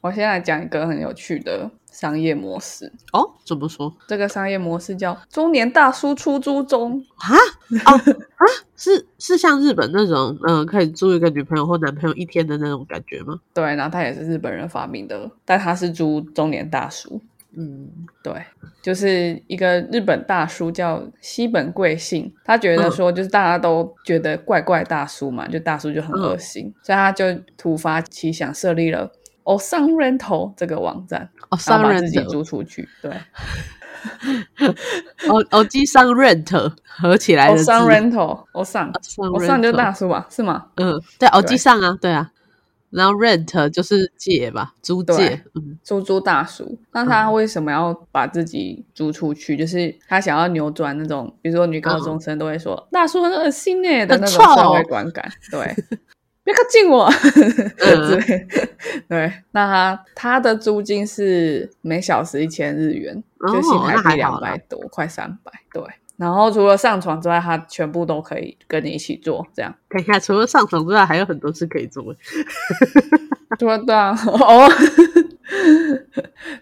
我现在讲一个很有趣的商业模式，哦，怎么说这个商业模式叫中年大叔出租中。啊？哦啊，是是像日本那种，嗯、可以租一个女朋友或男朋友一天的那种感觉吗？对，然后他也是日本人发明的，但他是租中年大叔。嗯，对，就是一个日本大叔叫西本贵信，他觉得说就是大家都觉得怪怪大叔嘛，就大叔就很恶心，所以他就突发奇想设立了 o 上 Rental 这个网站，哦，然后把商人自己租出去。对。哦 哦，机上 rent 合起来的字，上 Rental 哦上哦上就大叔吧，是吗？嗯，对，哦，对机上啊，对啊，然后 rent 就是借吧，租借对，嗯。租租大叔，那他为什么要把自己租出去？就是他想要扭转那种，比如说女高中生都会说、大叔很恶心呢的那种社会观感，对，别靠近我 之类的。对，那他他的租金是每小时一千日元，哦就新台币两百多，快三百。对，然后除了上床之外，他全部都可以跟你一起做，这样。等一下，除了上床之外，还有很多事可以做。对 啊对啊，哦，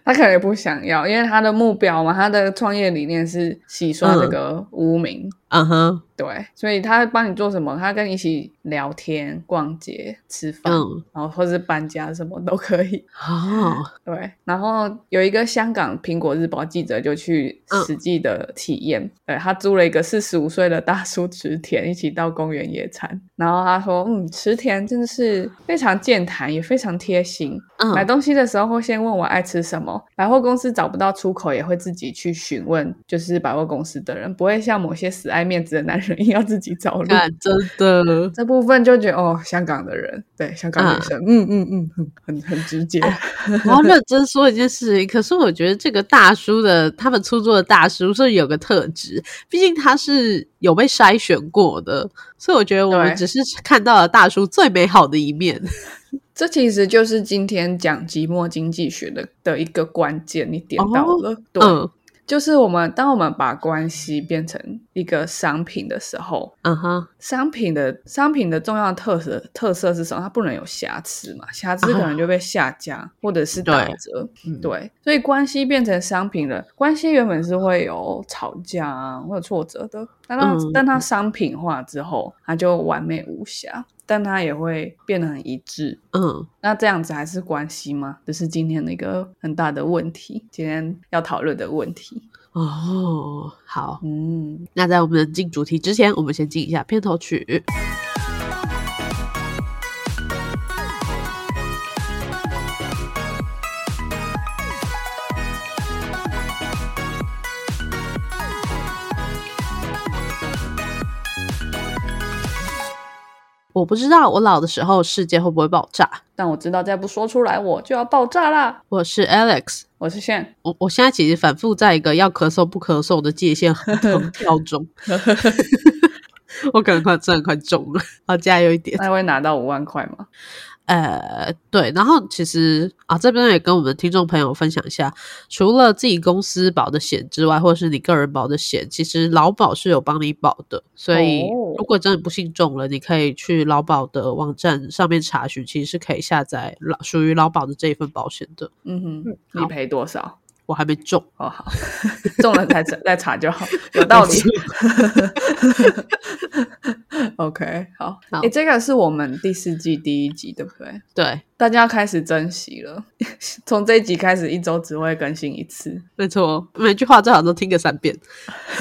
他可能也不想要，因为他的目标嘛，他的创业理念是洗刷这个污名，嗯哼，对，所以他帮你做什么？他跟你一起聊天、逛街、吃饭，嗯然后或是搬家，什么都可以。哦，对，然后有一个香港苹果日报记者就去嗯实际的体验，对他租了一个四十五岁的大叔池田，一起到公园野餐。然后他说：“嗯，池田真的是非常健谈，也非常贴心。嗯买东西的时候会先问我爱吃什么，百货公司找不到出口也会自己去询问，就是百货公司的人，不会像某些死爱面子的男人硬要自己找路。”看，真的，这部分就觉得哦，香港的人对香港女生，嗯嗯嗯，很很很直接。我要认真说一件事情。可是我觉得这个大叔的，他们出租的大叔是有个特质，毕竟他是有被筛选过的，所以我觉得我们只是看到了大叔最美好的一面。这其实就是今天讲寂寞经济学的的一个关键，你点到了，对，嗯就是我们当我们把关系变成一个商品的时候，嗯哼，商品的商品的重要特色特色是什么？它不能有瑕疵嘛，瑕疵可能就被下架、或者是打对折，嗯对，所以关系变成商品了，关系原本是会有吵架啊，会有挫折的，但它、嗯但它商品化之后，它就完美无瑕，但它也会变得很一致。嗯，那这样子还是关系吗？这是今天的一个很大的问题，今天要讨论的问题。哦，好。嗯，那在我们进主题之前，我们先进一下片头曲。我不知道我老的时候世界会不会爆炸。但我知道再不说出来，我就要爆炸啦。我是 Alex，我是炫，我我现在其实反复在一个要咳嗽不咳嗽的界限横 跳中，我可能快真的快中了，好加油一点。那会拿到五万块吗？呃，对，然后其实啊，这边也跟我们的听众朋友分享一下，除了自己公司保的险之外，或者是你个人保的险，其实劳保是有帮你保的，所以哦如果真的不幸中了，你可以去劳保的网站上面查询，其实是可以下载劳属于劳保的这一份保险的。嗯哼，好你赔多少？我还没中，哦，好，中了再查再查就好，有 道理。OK，好，好诶，这个是我们第四季第一集，对不对？对，大家要开始珍惜了，从这一集开始，一周只会更新一次。没错，每句话最好都听个三遍。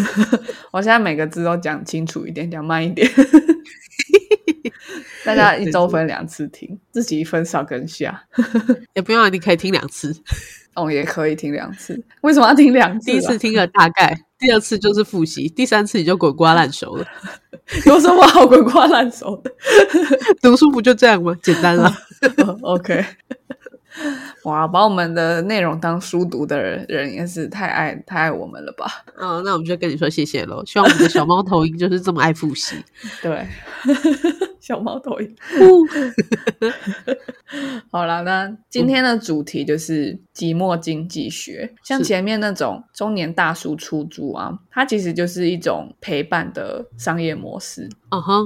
我现在每个字都讲清楚一点，讲慢一点。大家一周分两次听，自己分少跟下。也不用，你可以听两次。哦，也可以听两次。为什么要听两次、啊？第一次听了大概，第二次就是复习，第三次你就滚瓜烂熟了。有什么好滚瓜烂熟的 读书不就这样吗？简单啊。哦？OK，哇，把我们的内容当书读的人人也是太爱太爱我们了吧？嗯，那我们就跟你说谢谢喽。希望我们的小猫头鹰就是这么爱复习。对，小猫头鹰。好了，那今天的主题就是寂寞经济学。像前面那种中年大叔出租啊，它其实就是一种陪伴的商业模式。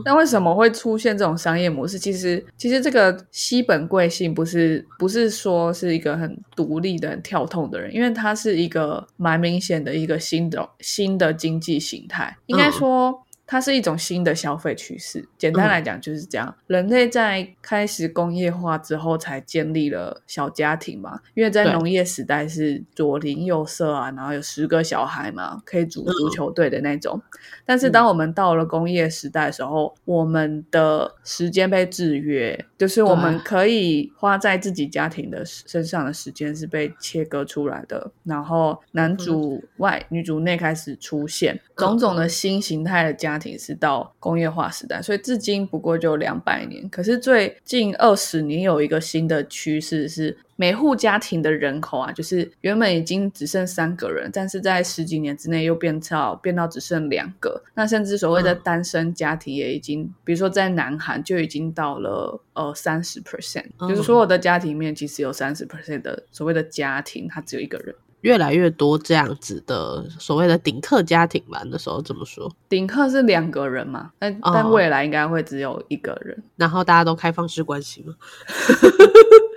那为什么会出现这种商业模式？其实，其实这个西本贵信不是不是说是一个很独立的、很跳痛的人，因为他是一个蛮明显的一个新的新的经济形态，应该说。它是一种新的消费趋势。简单来讲就是这样。人类在开始工业化之后，才建立了小家庭嘛。因为在农业时代是左邻右舍啊，然后有十个小孩嘛，可以组足球队的那种。但是当我们到了工业时代的时候，我们的时间被制约，就是我们可以花在自己家庭的身上的时间是被切割出来的。然后男主外女主内开始出现种种的新形态的家。是到工业化时代，所以至今不过就两百年。可是最近二十年有一个新的趋势是，每户家庭的人口啊，就是原本已经只剩三个人，但是在十几年之内又变到变到只剩两个。那甚至所谓的单身家庭也已经，比如说在南韩就已经到了呃三十 percent，就是所有的家庭里面其实有三十 percent 的所谓的家庭，他只有一个人。越来越多这样子的所谓的顶客家庭吧，那时候怎么说，顶客是两个人嘛，但但未来应该会只有一个人，然后大家都开放式关系吗？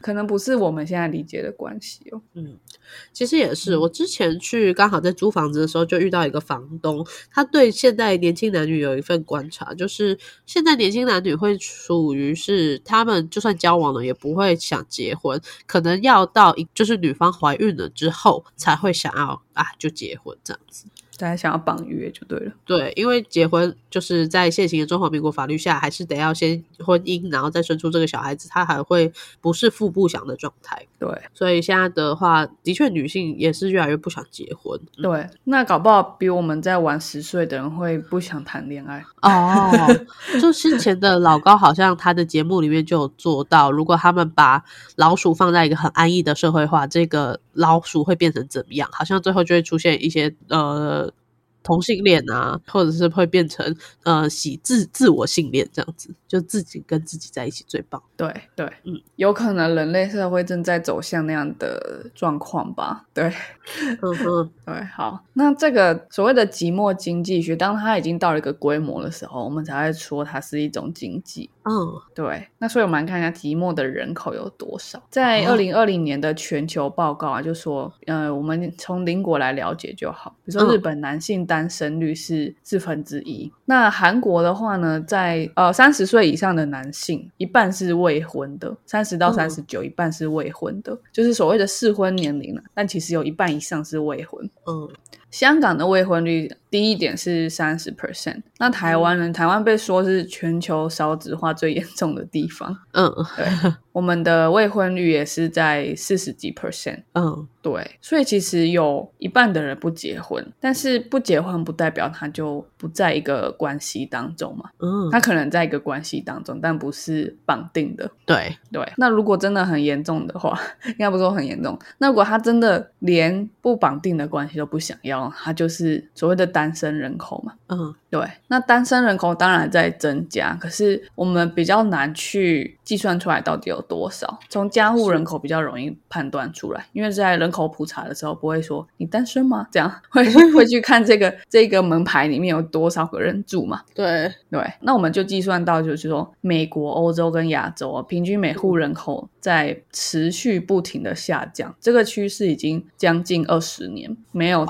可能不是我们现在理解的关系哦。嗯，其实也是。我之前去刚好在租房子的时候，就遇到一个房东，他对现在年轻男女有一份观察，就是现在年轻男女会属于是他们就算交往了，也不会想结婚，可能要到一就是女方怀孕了之后才会想要啊就结婚这样子。大家想要绑约就对了，对，因为结婚就是在现行的中华民国法律下，还是得要先婚姻，然后再生出这个小孩子，他还会不是腹部想的状态。对，所以现在的话，的确女性也是越来越不想结婚。对，那搞不好比我们在晚十岁的人会不想谈恋爱哦。就先前的老高好像他的节目里面就有做到，如果他们把老鼠放在一个很安逸的社会化，这个老鼠会变成怎么样？好像最后就会出现一些呃。同性恋啊，或者是会变成呃喜自自我性恋这样子，就自己跟自己在一起最棒。对对，嗯，有可能人类社会正在走向那样的状况吧？对，嗯嗯，对，好，那这个所谓的寂寞经济学，当它已经到了一个规模的时候，我们才会说它是一种经济。嗯，对，那所以我们来看一下寂寞的人口有多少。在二零二零年的全球报告啊，就说，呃，我们从邻国来了解就好。比如说日本男性单身率是四分之一，那韩国的话呢，在呃三十岁以上的男性，一半是未婚的，三十到三十九，一半是未婚的，就是所谓的适婚年龄了。但其实有一半以上是未婚。嗯。香港的未婚率低一点是三十 percent，那台湾呢？台湾被说是全球少子化最严重的地方。嗯，对，我们的未婚率也是在四十几 percent。嗯，对，所以其实有一半的人不结婚，但是不结婚不代表他就不在一个关系当中嘛。嗯，他可能在一个关系当中，但不是绑定的。对对，那如果真的很严重的话，应该不说很严重。那如果他真的连不绑定的关系都不想要？他就是所谓的单身人口嘛，嗯，对。那单身人口当然在增加，可是我们比较难去计算出来到底有多少。从家户人口比较容易判断出来，因为在人口普查的时候不会说你单身吗？这样会 会去看这个这个门牌里面有多少个人住嘛？对对。那我们就计算到，就是说美国、欧洲跟亚洲平均每户人口在持续不停的下降，这个趋势已经将近二十年没有。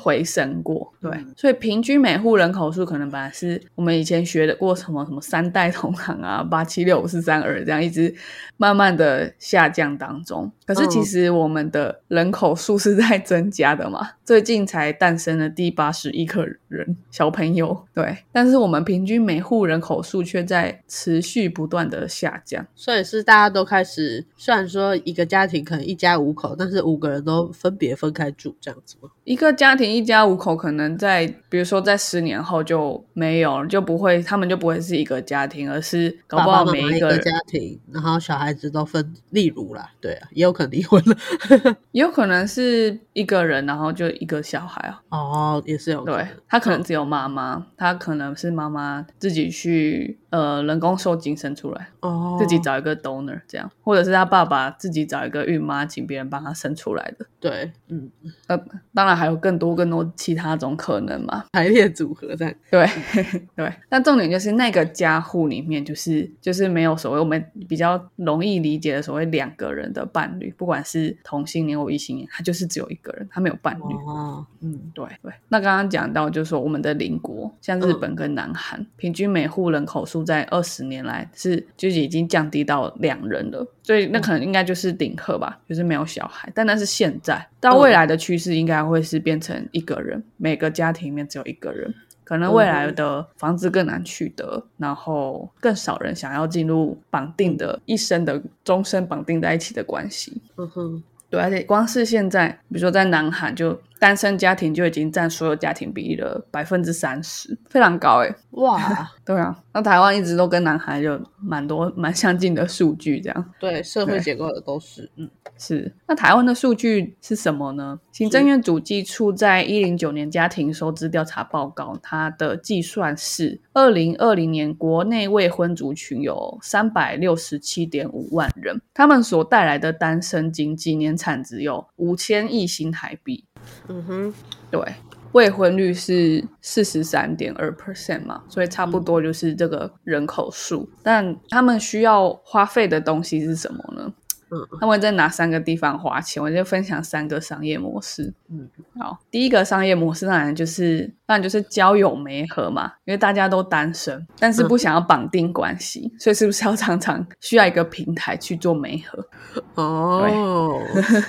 回升过，对，所以平均每户人口数可能本来是我们以前学的过什么什么三代同堂啊，八七六五四三二这样一直慢慢的下降当中。可是其实我们的人口数是在增加的嘛，最近才诞生了第八十一个人小朋友，对，但是我们平均每户人口数却在持续不断的下降。所以是大家都开始，虽然说一个家庭可能一家五口，但是五个人都分别分开住这样子吗？一个家庭一家五口，可能在比如说在十年后就没有了，就不会，他们就不会是一个家庭，而是搞不好每一个家庭，然后小孩子都分，例如啦，对啊，也有可能离婚了。也有可能是一个人，然后就一个小孩啊。哦，也是有对。他可能只有妈妈，他可能是妈妈自己去呃人工受精生出来，哦，自己找一个 donor 这样，或者是他爸爸自己找一个孕妈，请别人帮他生出来的。对，嗯，呃，当然还有更多更多其他种可能嘛。排列组合这样。对对，那重点就是那个家户里面，就是就是没有所谓我们比较容易理解的所谓两个人的伴侣，不管是同性恋或异性恋，他就是只有一个人，他没有伴侣。哦，嗯，对对，那刚刚讲到，就是说我们的邻国，像日本跟南韩，平均每户人口数在二十年来是就是已经降低到两人了，所以那可能应该就是顶客吧，就是没有小孩。但那是现在，到未来的趋势应该会是变成一个人，每个家庭里面只有一个人。可能未来的房子更难取得，然后更少人想要进入绑定的一生的终身绑定在一起的关系。嗯哼，对，而且光是现在，比如说在南韩，就单身家庭就已经占所有家庭比例的百分之三十，非常高诶。哇，对啊，那台湾一直都跟南韩有蛮多蛮相近的数据，这样对，社会对结构的都是，嗯，是。那台湾的数据是什么呢？行政院主计处在一零九年家庭收支调查报告，它的计算是二零二零年国内未婚族群有三百六十七点五万人，他们所带来的单身经济年产值有五千亿新台币。嗯哼，对，未婚率是四十三点二 percent 嘛，所以差不多就是这个人口数。但他们需要花费的东西是什么呢？嗯，他们在哪三个地方花钱？我就分享三个商业模式。嗯，好，第一个商业模式当然就是当然就是交友媒合嘛，因为大家都单身，但是不想要绑定关系，所以是不是要常常需要一个平台去做媒合？哦，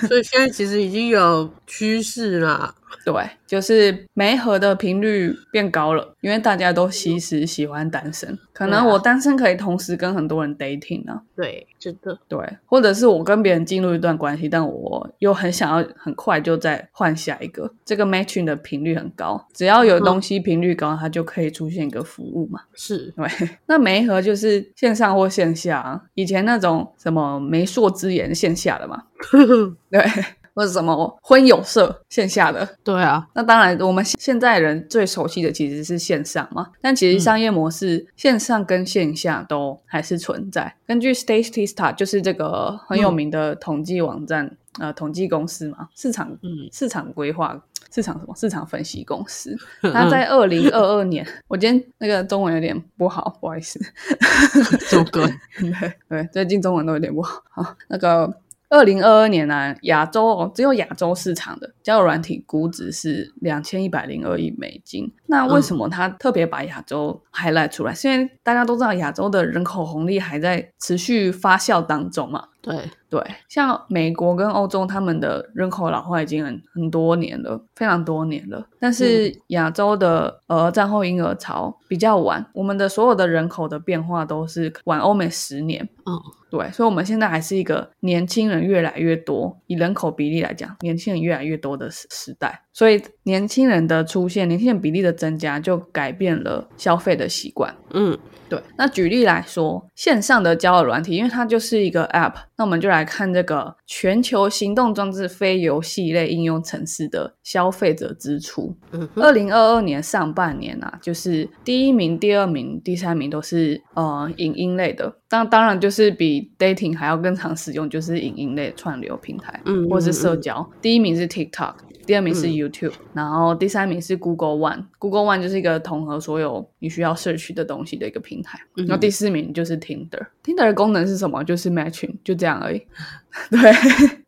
所以现在其实已经有趋势啦。对，就是媒合的频率变高了，因为大家都其实喜欢单身。可能我单身可以同时跟很多人 dating 啊，对，真的，对，或者是我跟别人进入一段关系，但我又很想要很快就再换下一个，这个 matching 的频率很高。只要有东西频率高，它就可以出现一个服务嘛。是，对，那媒合就是线上或线下啊，以前那种什么媒妁之言线下的嘛，对，或者什么婚友社线下的，对啊，那当然，我们现在人最熟悉的其实是线上嘛，但其实商业模式、线上跟线下都还是存在。根据 Statista，就是这个很有名的统计网站，呃，统计公司嘛，市场嗯市场规划。市场什么？市场分析公司，它在二零二二年，我今天那个中文有点不好，不好意思。这么贵，对对，最近中文都有点不好。好，那个二零二二年呢、亚洲哦，只有亚洲市场的交友软体估值是两千一百零二亿美金。那为什么他特别把亚洲 highlight 出来？是因为大家都知道亚洲的人口红利还在持续发酵当中嘛。对，对，像美国跟欧洲，他们的人口老化已经很很多年了，非常多年了。但是亚洲的呃战后婴儿潮比较晚，我们的所有的人口的变化都是晚欧美十年。嗯，对，所以我们现在还是一个年轻人越来越多，以人口比例来讲，年轻人越来越多的时时代。所以年轻人的出现，年轻人比例的增加，就改变了消费的习惯。嗯，对，那举例来说，线上的交友软体，因为它就是一个 App，那我们就来看这个全球行动装置非游戏类应用城市的消费者支出。嗯哼，二零二二年上半年啊，就是第一名、第二名、第三名都是呃影音类的，当当然就是比 dating 还要更常使用，就是影音类串流平台，嗯或是嗯社交。第一名是 TikTok。第二名是嗯 YouTube，、然后第三名是 Google One。Google One 就是一个统合所有你需要 search 的东西的一个平台。嗯然后第四名就是 Tinder。Tinder 的功能是什么？就是 matching，就这样而已。对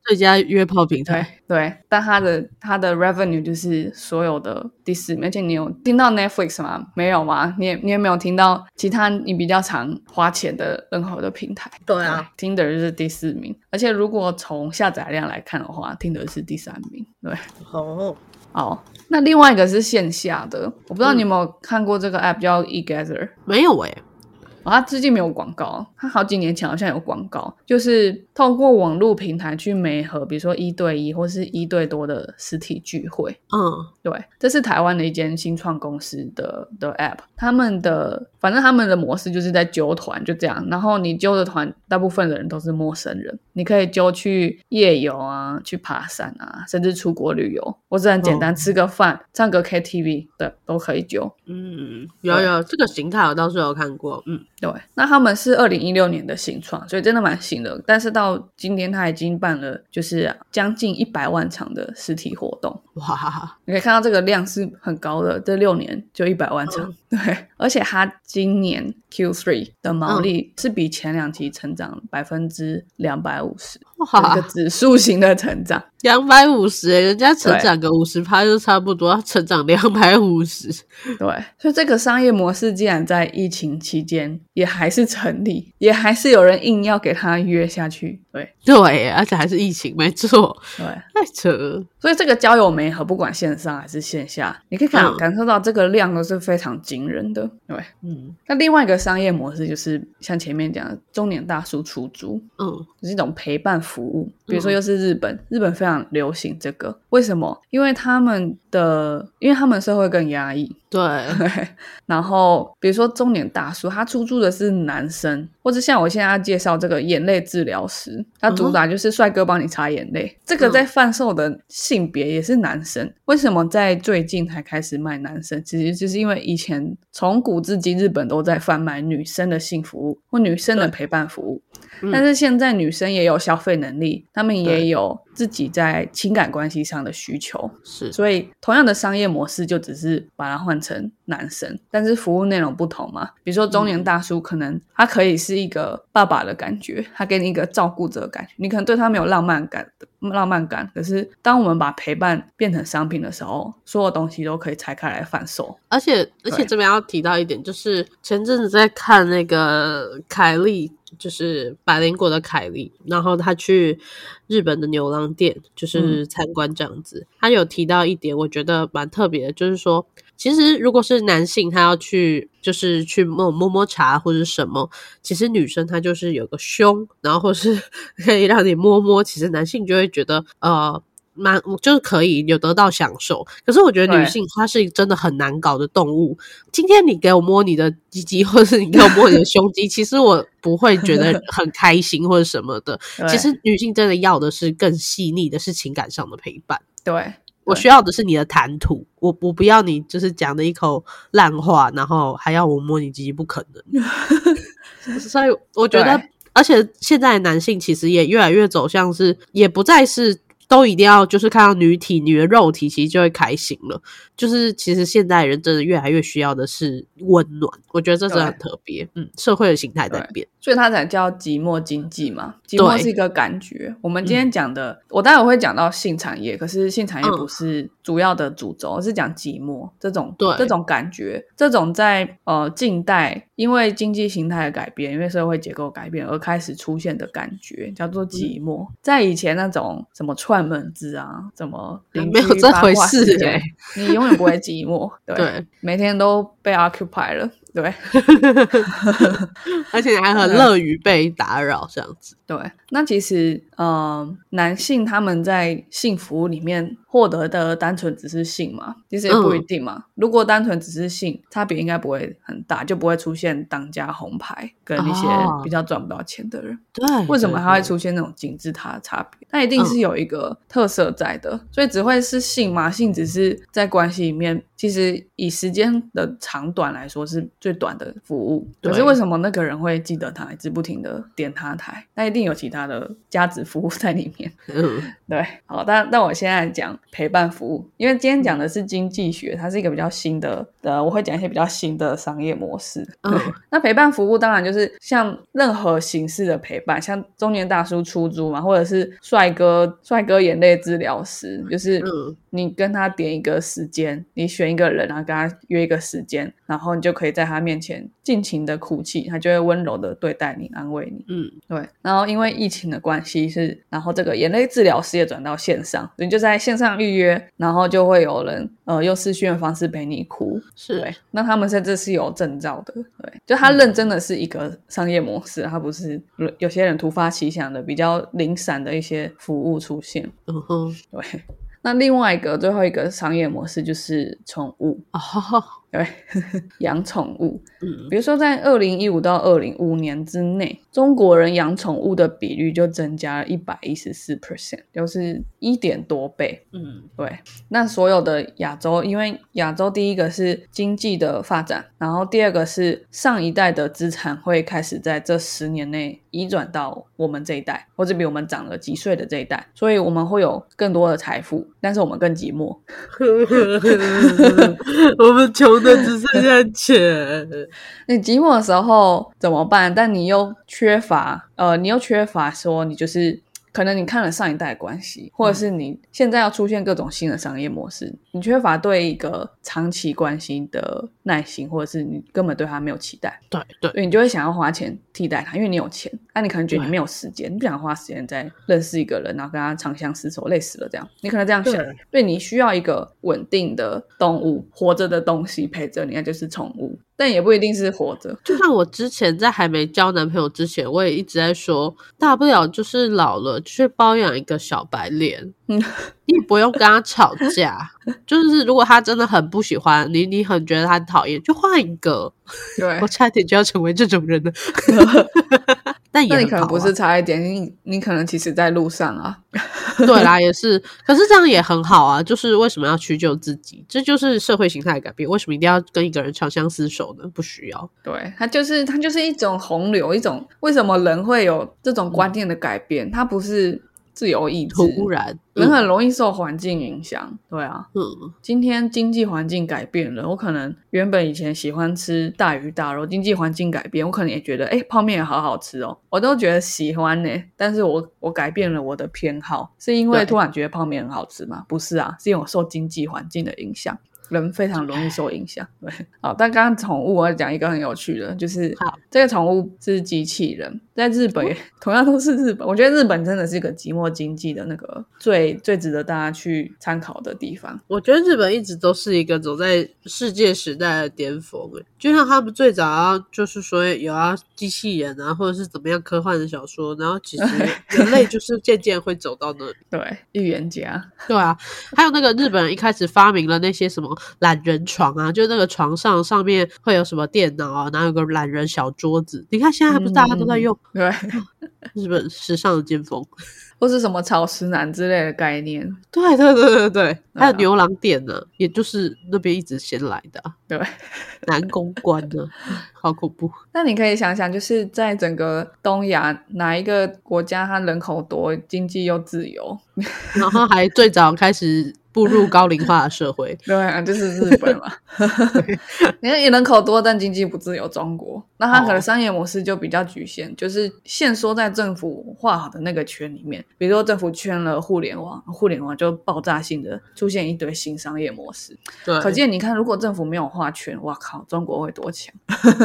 最佳约炮平台，对，但它的它的 revenue 就是所有的第四名。而且你有听到 Netflix 吗？没有吗？你也你也没有听到其他你比较常花钱的任何的平台。对啊，Tinder 就是第四名。而且如果从下载量来看的话，Tinder 是第三名。对。哦，好，那另外一个是线下的，我不知道嗯你有没有看过这个 app 叫 eGather。没有诶、哦，他最近没有广告，他好几年前好像有广告，就是透过网络平台去媒合，比如说一对一或是一对多的实体聚会。嗯对，这是台湾的一间新创公司的的 app，他们的反正他们的模式就是在揪团，就这样。然后你揪的团，大部分的人都是陌生人，你可以揪去夜游啊，去爬山啊，甚至出国旅游，或者很简单、哦吃个饭、唱个 KTV 的都可以揪。嗯，有有这个形态我倒是有看过，嗯对，那他们是二零一六年的新创，所以真的蛮新的。但是到今天，他已经办了就是将近一百万场的实体活动。哇，你可以看到这个量是很高的，这六年就一百万场，对，而且它今年 Q three 的毛利是比前两期成长百分之两百五十，一哇个，指数型的成长。两百五十，人家成长个五十趴就差不多，成长两百五十，对，所以这个商业模式既然在疫情期间也还是成立，也还是有人硬要给他约下去，对。对，而且还是疫情，没错，对。太扯了，所以这个交友媒合，不管线上还是线下，你可以感、嗯。感受到这个量都是非常惊人的。对，嗯。那另外一个商业模式就是像前面讲的中年大叔出租，嗯。就是一种陪伴服务。比如说，又是日本，日本非常流行这个，为什么？因为他们的，因为他们社会更压抑，对，然后比如说中年大叔，他出租的是男生，或者像我现在要介绍这个眼泪治疗师，他主打就是帅哥帮你擦眼泪。这个在贩售的性别也是男生，为什么在最近才开始卖男生？其实就是因为以前从古至今日本都在贩卖女生的性服务或女生的陪伴服务，嗯但是现在女生也有消费能力，她们也有自己在情感关系上的需求。是，所以同样的商业模式就只是把它换成男生，但是服务内容不同嘛。比如说中年大叔，可能他可以是一个爸爸的感觉，他给你一个照顾者的感觉，你可能对他没有浪漫感的浪漫感。可是当我们把陪伴变成商品的时候，所有东西都可以拆开来贩售。而且而且这边要提到一点，就是前阵子在看那个凯莉，就是百灵果的凯莉，然后他去日本的牛郎店，就是参观这样子。他有提到一点，我觉得蛮特别的，就是说，其实如果是男性，他要去就是去摸摸摸茶或者什么，其实女生她就是有个胸，然后或是 可以让你摸摸，其实男性就会觉得呃。蛮就是可以有得到享受，可是我觉得女性她是真的很难搞的动物。今天你给我摸你的鸡鸡，或者是你给我摸你的 胸肌，其实我不会觉得很开心或者什么的。其实女性真的要的是更细腻的，是情感上的陪伴。对对我需要的是你的谈吐，我我不要你就是讲的一口烂话，然后还要我摸你鸡鸡，不可能。所以我觉得，而且现在的男性其实也越来越走向是，也不再是都一定要就是看到女体、女的肉体，其实就会开心了。就是其实现代人真的越来越需要的是温暖，我觉得这真的很特别。嗯，社会的形态在对变。所以它才叫寂寞经济嘛。寂寞是一个感觉。我们今天讲的，我待会会讲到性产业，可是性产业嗯不是主要的主轴，而是讲寂寞这种对这种感觉，这种在呃近代因为经济形态的改变，因为社会结构改变而开始出现的感觉，叫做寂寞。在以前那种什么串门子啊，什么邻没有这回事你永远不会寂寞。对，对每天都被 occupy 了。对。而且你还很乐于被打扰，这样子。对，那其实，呃，男性他们在性服务里面获得的单纯只是性嘛，其实也不一定嘛。如果单纯只是性，差别应该不会很大，就不会出现当家红牌跟一些哦比较赚不到钱的人。对，为什么还会出现那种金字塔的差别？那一定是有一个特色在的，所以只会是性嘛？性只是在关系里面，其实以时间的长短来说是最短的服务。可是为什么那个人会记得他，一直不停的点他台？那一定有其他的价值服务在里面。嗯，对，好，但但我现在讲陪伴服务，因为今天讲的是经济学，它是一个比较新的，呃，我会讲一些比较新的商业模式。那陪伴服务当然就是像任何形式的陪伴，像中年大叔出租嘛，或者是帅哥帅哥眼泪治疗师，就是嗯你跟他点一个时间，你选选一个人，然后跟他约一个时间，然后你就可以在他面前尽情的哭泣，他就会温柔的对待你，安慰你。嗯，对，然后因为疫情的关系是，然后这个眼泪治疗师也转到线上，你就在线上预约，然后就会有人呃用视讯的方式陪你哭。是对，那他们甚至是有证照的，对，就他认真的是一个商业模式，他不是有些人突发奇想的比较零散的一些服务出现。嗯哼，对，那另外一个最后一个商业模式就是宠物，哦，对，养宠物。嗯，比如说，在二零一五到二零五年之内，中国人养宠物的比率就增加了一百一十四 percent，就是一点多倍。嗯，对，那所有的亚洲，因为亚洲第一个是经济的发展，然后第二个是上一代的资产会开始在这十年内移转到我们这一代，或者比我们长了几岁的这一代，所以我们会有更多的财富，但是我们更寂寞。我们穷的只剩下钱。你寂寞的时候怎么办？但你又缺乏，呃，你又缺乏说你就是。可能你看了上一代的关系，或者是你现在要出现各种新的商业模式，你缺乏对一个长期关系的耐心，或者是你根本对他没有期待，对对，所以你就会想要花钱替代他，因为你有钱，那、你可能觉得你没有时间，你不想花时间在认识一个人，然后跟他长相厮守，累死了这样，你可能这样想，对。你需要一个稳定的动物，活着的东西陪着你，那就是宠物，但也不一定是活着。就像我之前在还没交男朋友之前，我也一直在说，大不了就是老了去包养一个小白脸，嗯，你也不用跟他吵架。就是如果他真的很不喜欢你，你很觉得他讨厌，就换一个。对我，差点就要成为这种人了 那你可能不是差一点，你你可能其实在路上啊。对啦，也是，可是这样也很好啊。就是为什么要屈就自己？这就是社会形态的改变。为什么一定要跟一个人长相厮守呢？不需要。对，它就是它就是一种洪流，一种为什么人会有这种观念的改变？它不是自由意志，突然，人很容易受环境影响。对啊，嗯，今天经济环境改变了，我可能原本以前喜欢吃大鱼大肉，经济环境改变，我可能也觉得，哎，泡面也好好吃哦，我都觉得喜欢呢。但是我我改变了我的偏好，是因为突然觉得泡面很好吃吗？不是啊，是因为我受经济环境的影响。人非常容易受影响，对，好，但刚刚宠物我要讲一个很有趣的，就是好这个宠物是机器人，在日本也 同样都是日本，我觉得日本真的是一个寂寞经济的那个最最值得大家去参考的地方。我觉得日本一直都是一个走在世界时代的巅峰，诶，就像他们最早要就是说有啊机器人啊，或者是怎么样科幻的小说，然后其实 人类就是渐渐会走到那里。对，预言家，对啊，还有那个日本人一开始发明了那些什么懒人床啊，就那个床上上面会有什么电脑啊，然后有个懒人小桌子。你看现在还不是大家都在用、对，日本时尚的尖峰？或是什么草食男之类的概念，对对对对对，还有啊牛郎店呢，也就是那边一直先来的啊、对。男公关呢，好恐怖。那你可以想想，就是在整个东亚哪一个国家，它人口多，经济又自由？然后还最早开始步入高龄化的社会。对啊，就是日本嘛。你看，人口多，但经济不自由，中国，那它可能哦商业模式就比较局限，就是限缩在政府画好的那个圈里面。比如说，政府圈了互联网，互联网就爆炸性的出现一堆新商业模式。对，可见，你看，如果政府没有画圈，哇靠，中国会多强？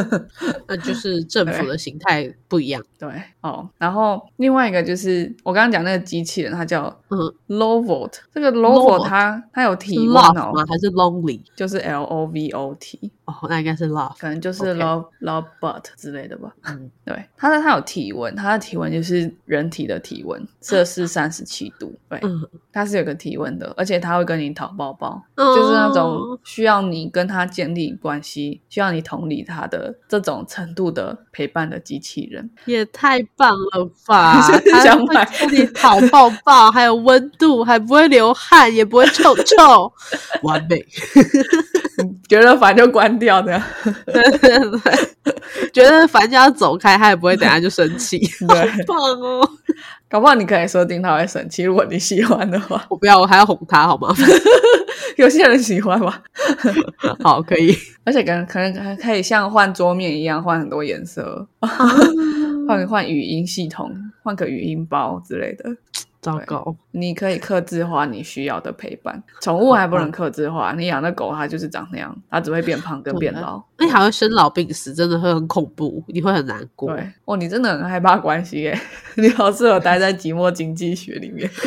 那就是政府的形态不一样。对哦，然后另外一个就是我刚刚讲那个机器人，它叫嗯 Lovot，这个 Lovot Lovot 它它有是体温 love 哦吗？，还是 lonely？就是 L O V O T，哦，那应该是 love。可能就是 love love butt 之类的吧。嗯，对，它的它有体温，它的体温就是人体的体温，摄氏三十七度。对，嗯，它是有个体温的，而且它会跟你讨抱抱，哦就是那种需要你跟他建立关系，需要你同理他的这种程度的陪伴的机器人。也太棒了吧！想买跟你讨抱抱，还有温度，还不会流汗，也不会臭臭，完美。觉得烦就关掉，的。对对对，觉得反正就要走开，他也不会等下就生气。对好棒哦！搞不好你可以设定他会生气，如果你喜欢的话，我不要，我还要哄他，好吗？有些人喜欢吧。好，可以。而且可能可能还可以像换桌面一样换很多颜色，换换语音系统，换个语音包之类的。糟糕，你可以克制化你需要的陪伴，宠物还不能克制化。你养的狗，它就是长那样，它只会变胖跟变老，那还会生老病死，真的会很恐怖，你会很难过。对，哦，你真的很害怕关系耶，你好适合待在寂寞经济学里面。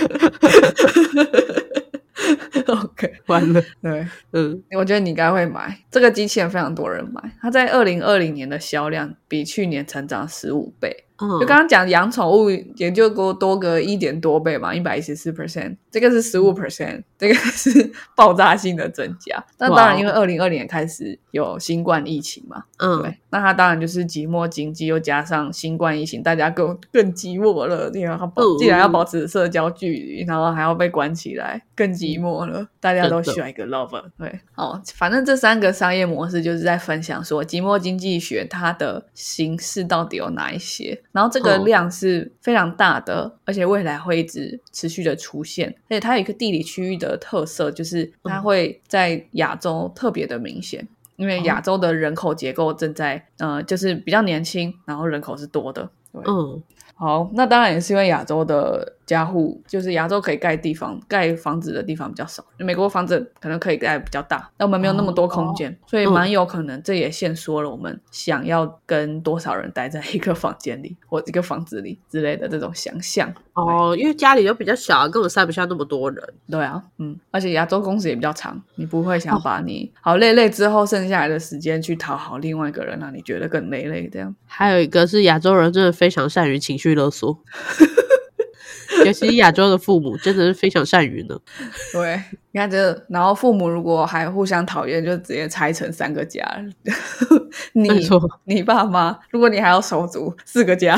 OK，完了，对，嗯，我觉得你应该会买这个机器人，非常多人买，它在二零二零年的销量比去年成长十五倍。就刚刚讲养宠物也就多多个一点多倍嘛，一百一十四 percent，这个是十五 percent，这个是爆炸性的增加。那当然，因为二零二年开始有新冠疫情嘛，嗯，对，那它当然就是寂寞经济，又加上新冠疫情，大家更更寂寞了。因为它既然要保持社交距离，然后还要被关起来，更寂寞了。大家都需要一个 lover，对，哦，反正这三个商业模式就是在分享说，寂寞经济学它的形式到底有哪一些。然后这个量是非常大的，而且未来会一直持续的出现。而且它有一个地理区域的特色，就是它会在亚洲特别的明显，因为亚洲的人口结构正在呃，就是比较年轻，然后人口是多的。嗯，好，那当然也是因为亚洲的。家户就是亚洲可以盖地方盖房子的地方比较少，美国房子可能可以盖比较大，但我们没有那么多空间，所以蛮有可能这也限缩了我们想要跟多少人待在一个房间里或一个房子里之类的这种想象。哦，因为家里又比较小，根本塞不下那么多人。对啊，嗯，而且亚洲工时也比较长，你不会想把你 好累累之后剩下来的时间去讨好另外一个人，让你觉得更累累这样。还有一个是亚洲人真的非常善于情绪勒索。尤其亚洲的父母真的是非常善于呢。对，你看这，然后父母如果还互相讨厌，就直接拆成三个家。你、你爸妈，如果你还要手足，四个家，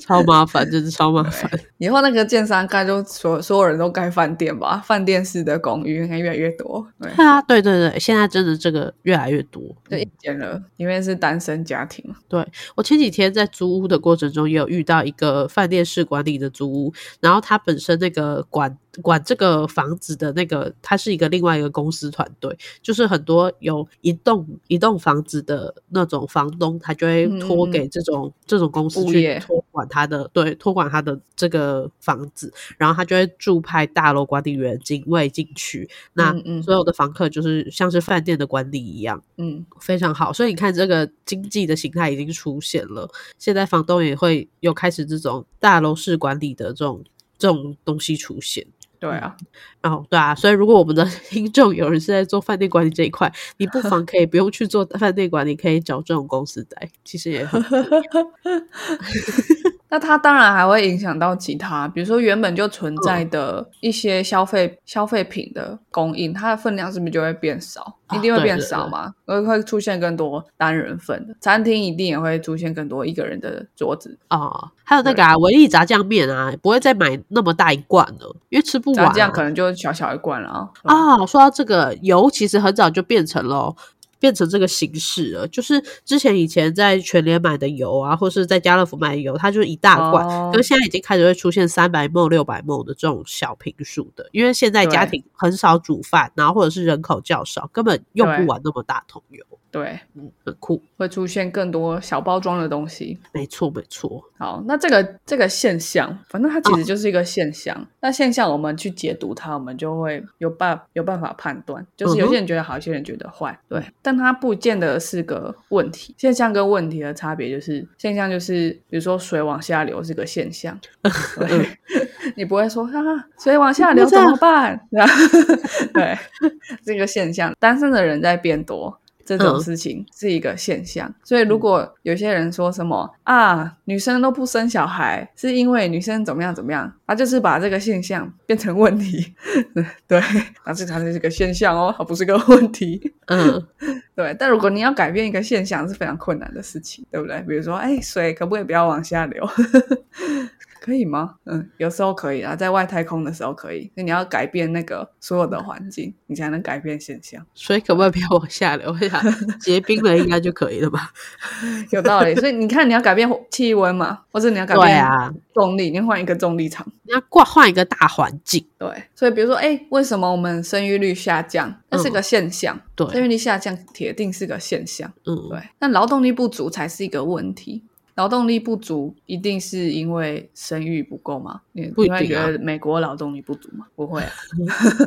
超麻烦，真是超麻烦。以后那个建商盖，就所所有人都盖饭店吧，饭店式的公寓应该越来越多。对啊，对对对，现在真的这个越来越多，就一间了，因为是单身家庭。对我前几天在租屋的过程中，也有遇到一个饭店式管理的租屋。然后它本身那个管管这个房子的那个，他是一个另外一个公司团队，就是很多有一栋一栋房子的那种房东，他就会托给这种这种公司去托管他的，对，托管他的这个房子，然后他就会驻派大楼管理员、警卫进去，那所有的房客就是像是饭店的管理一样，嗯，非常好。所以你看，这个经济的形态已经出现了，现在房东也会有开始这种大楼式管理的这种。这种东西出现，对啊，然后对啊，所以如果我们的 听众有人是在做饭店管理这一块，你不妨 可以不用去做饭店管理，可以找这种公司在，其实也很。那它当然还会影响到其他，比如说原本就存在的一些消费消费品的供应，它的分量是不是就会变少？一定会变少嘛？而会出现更多单人份的餐厅，一定也会出现更多一个人的桌子啊。还有那个啊，维力炸酱面啊，不会再买那么大一罐了，因为吃不完。这样可能就小小一罐了啊。啊，说到这个油，其实很早就变成了。变成这个形式了，就是之前以前在全联买的油啊，或是在家乐福买的油，它就是一大罐，跟、哦现在已经开始会出现三百梦、六百梦的这种小瓶数的，因为现在家庭很少煮饭，然后或者是人口较少，根本用不完那么大桶油。对，嗯，很酷，会出现更多小包装的东西。没错，没错。好，那这个这个现象，反正它其实就是一个现象。那现象我们去解读它，我们就会有办有办法判断。就是有些人觉得好，有些人觉得坏，对。但它不见得是个问题。现象跟问题的差别就是，现象就是比如说水往下流是个现象 你不会说啊，水往下流怎么办？对，这个现象，单身的人在变多。这种事情是一个现象，所以如果有些人说什么啊，女生都不生小孩是因为女生怎么样怎么样，他就是把这个现象变成问题，对，那这才是个现象哦，它不是个问题，嗯，对。但如果你要改变一个现象是非常困难的事情，对不对？比如说，哎，水可不可以不要往下流？可以吗？嗯，有时候可以啊，在外太空的时候可以。那你要改变那个所有的环境，你才能改变现象。所以可不可以不要往下流？结冰了应该就可以了吧？有道理。所以你看，你要改变气温嘛，或者你要改变重力，你换一个重力场，你要挂换一个大环境。对。所以比如说，哎，为什么我们生育率下降？那是个现象。对，生育率下降铁定是个现象。嗯，对。那劳动力不足才是一个问题。劳动力不足一定是因为生育不够吗？你会觉得美国劳动力不足吗？不会啊，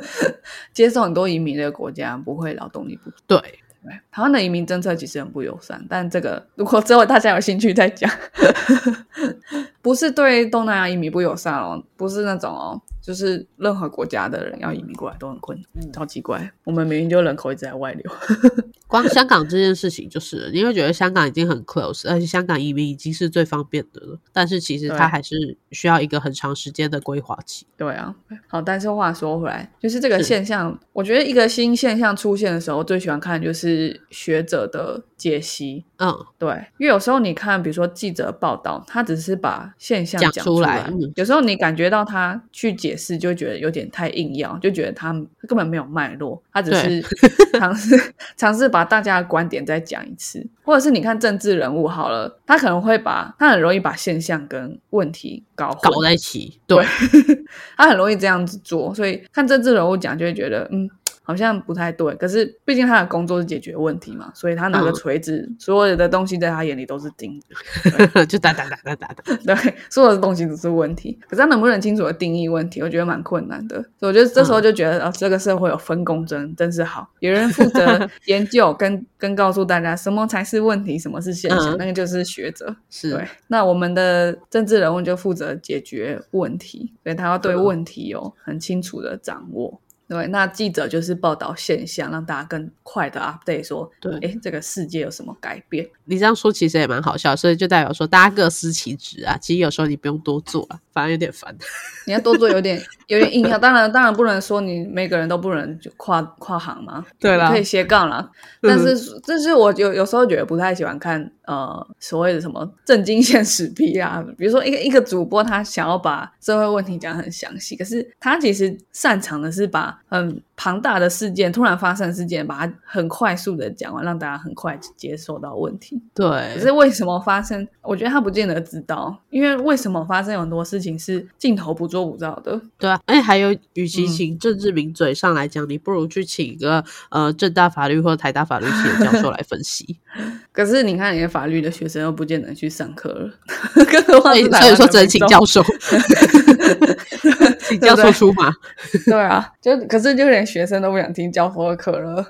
接受很多移民的国家不会劳动力不足。对，对，台湾的移民政策其实很不友善，但这个如果之后大家有兴趣再讲，不是对东南亚移民不友善哦，不是那种哦，就是任何国家的人要移民过来都很困难，超奇怪。我们明明就人口一直在外流，光香港这件事情就是，你会觉得香港已经很 close，而且香港移民已经是最方便的了，但是其实它还是需要一个很长时间的规划期。对啊，好，但是话说回来，就是这个是现象，我觉得一个新现象出现的时候，最喜欢看就是学者的解析。嗯，对，因为有时候你看，比如说记者报道，他只是把现象讲讲出出来嗯。有时候你感觉到他去解释，就会觉得有点太硬要，就觉得他他根本没有脉络，他只是 尝试尝试把大家的观点再讲一次，或者是你看政治人物好了，他可能会把他很容易把现象跟问题搞混，搞在一起，对，他很容易这样子做，所以看政治人物讲就会觉得，嗯，好像不太对。可是毕竟他的工作是解决问题嘛，所以他拿个嗯锤子，所有的东西在他眼里都是钉子 就打打打打打打。对，所有的东西都是问题。可是他能不能清楚的定义问题，我觉得蛮困难的。所以我觉得这时候就觉得，哦、这个社会有分工真真是好，有人负责研究跟跟告诉大家什么才是问题，什么是现象，嗯那个就是学者。是对，那我们的政治人物就负责解决问题，所以他要对嗯问题有很清楚的掌握。对，那记者就是报道现象，让大家更快的 update 说，对哎，这个世界有什么改变？你这样说其实也蛮好笑，所以就代表说大家各司其职啊。其实有时候你不用多做啊，反而有点烦。你要多做有点 有点印象，当然当然不能说你每个人都不能就跨跨行嘛，对啦可以斜杠啦。嗯但是这是我有有时候觉得不太喜欢看呃所谓的什么震惊现实批啊，比如说一个一个主播他想要把社会问题讲得很详细，可是他其实擅长的是把很庞大的事件突然发生的事件，把它很快速的讲完，让大家很快接受到问题。对可，是为什么发生？我觉得他不见得知道，因为为什么发生有很多事情是镜头捕捉不到的。对啊，而且还有，与嗯其请政治名嘴上来讲，你不如去请一个呃正大法律或台大法律系的教授来分析。可是你看，你的法律的学生又不见得去上课了，更何况所以说只能请教授，请教授出马。对啊，就可是就连学生都不想听教授的课了。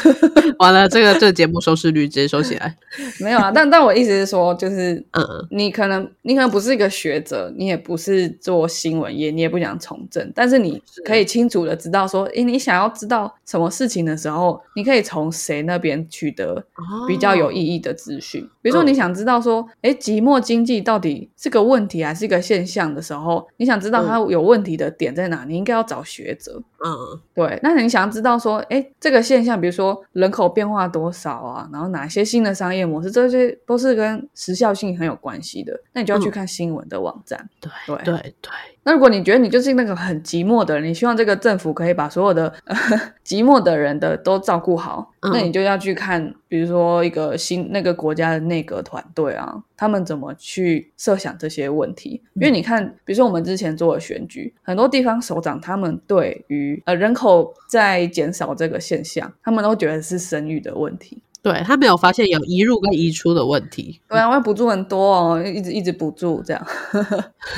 完了，这个这个节目收视率直接收起来。没有啊，但但我意思是说，就是嗯，你可能你可能不是一个学者，你也不是做新闻业，你也不想从政，但是你可以清楚的知道说，诶，你想要知道什么事情的时候，你可以从谁那边取得比较有意义的资讯。比如说，嗯你想知道说，诶，寂寞经济到底是个问题还是一个现象的时候，你想知道它有问题的点在哪，你应该要找学者。嗯对，那你想要知道说，哎，这个现象，比如说人口变化多少啊，然后哪些新的商业模式，这些都是跟时效性很有关系的。那你就要去嗯看新闻的网站。对对对对，那如果你觉得你就是那个很寂寞的人，你希望这个政府可以把所有的、呃、寂寞的人的都照顾好，那你就要去看，比如说一个新那个国家的内阁团队啊，他们怎么去设想这些问题。因为你看，比如说我们之前做的选举，很多地方首长他们对于呃人口在减少这个现象，他们都觉得是生育的问题。对他没有发现有移入跟移出的问题。对啊，我要补助很多哦，一直一直补助这样。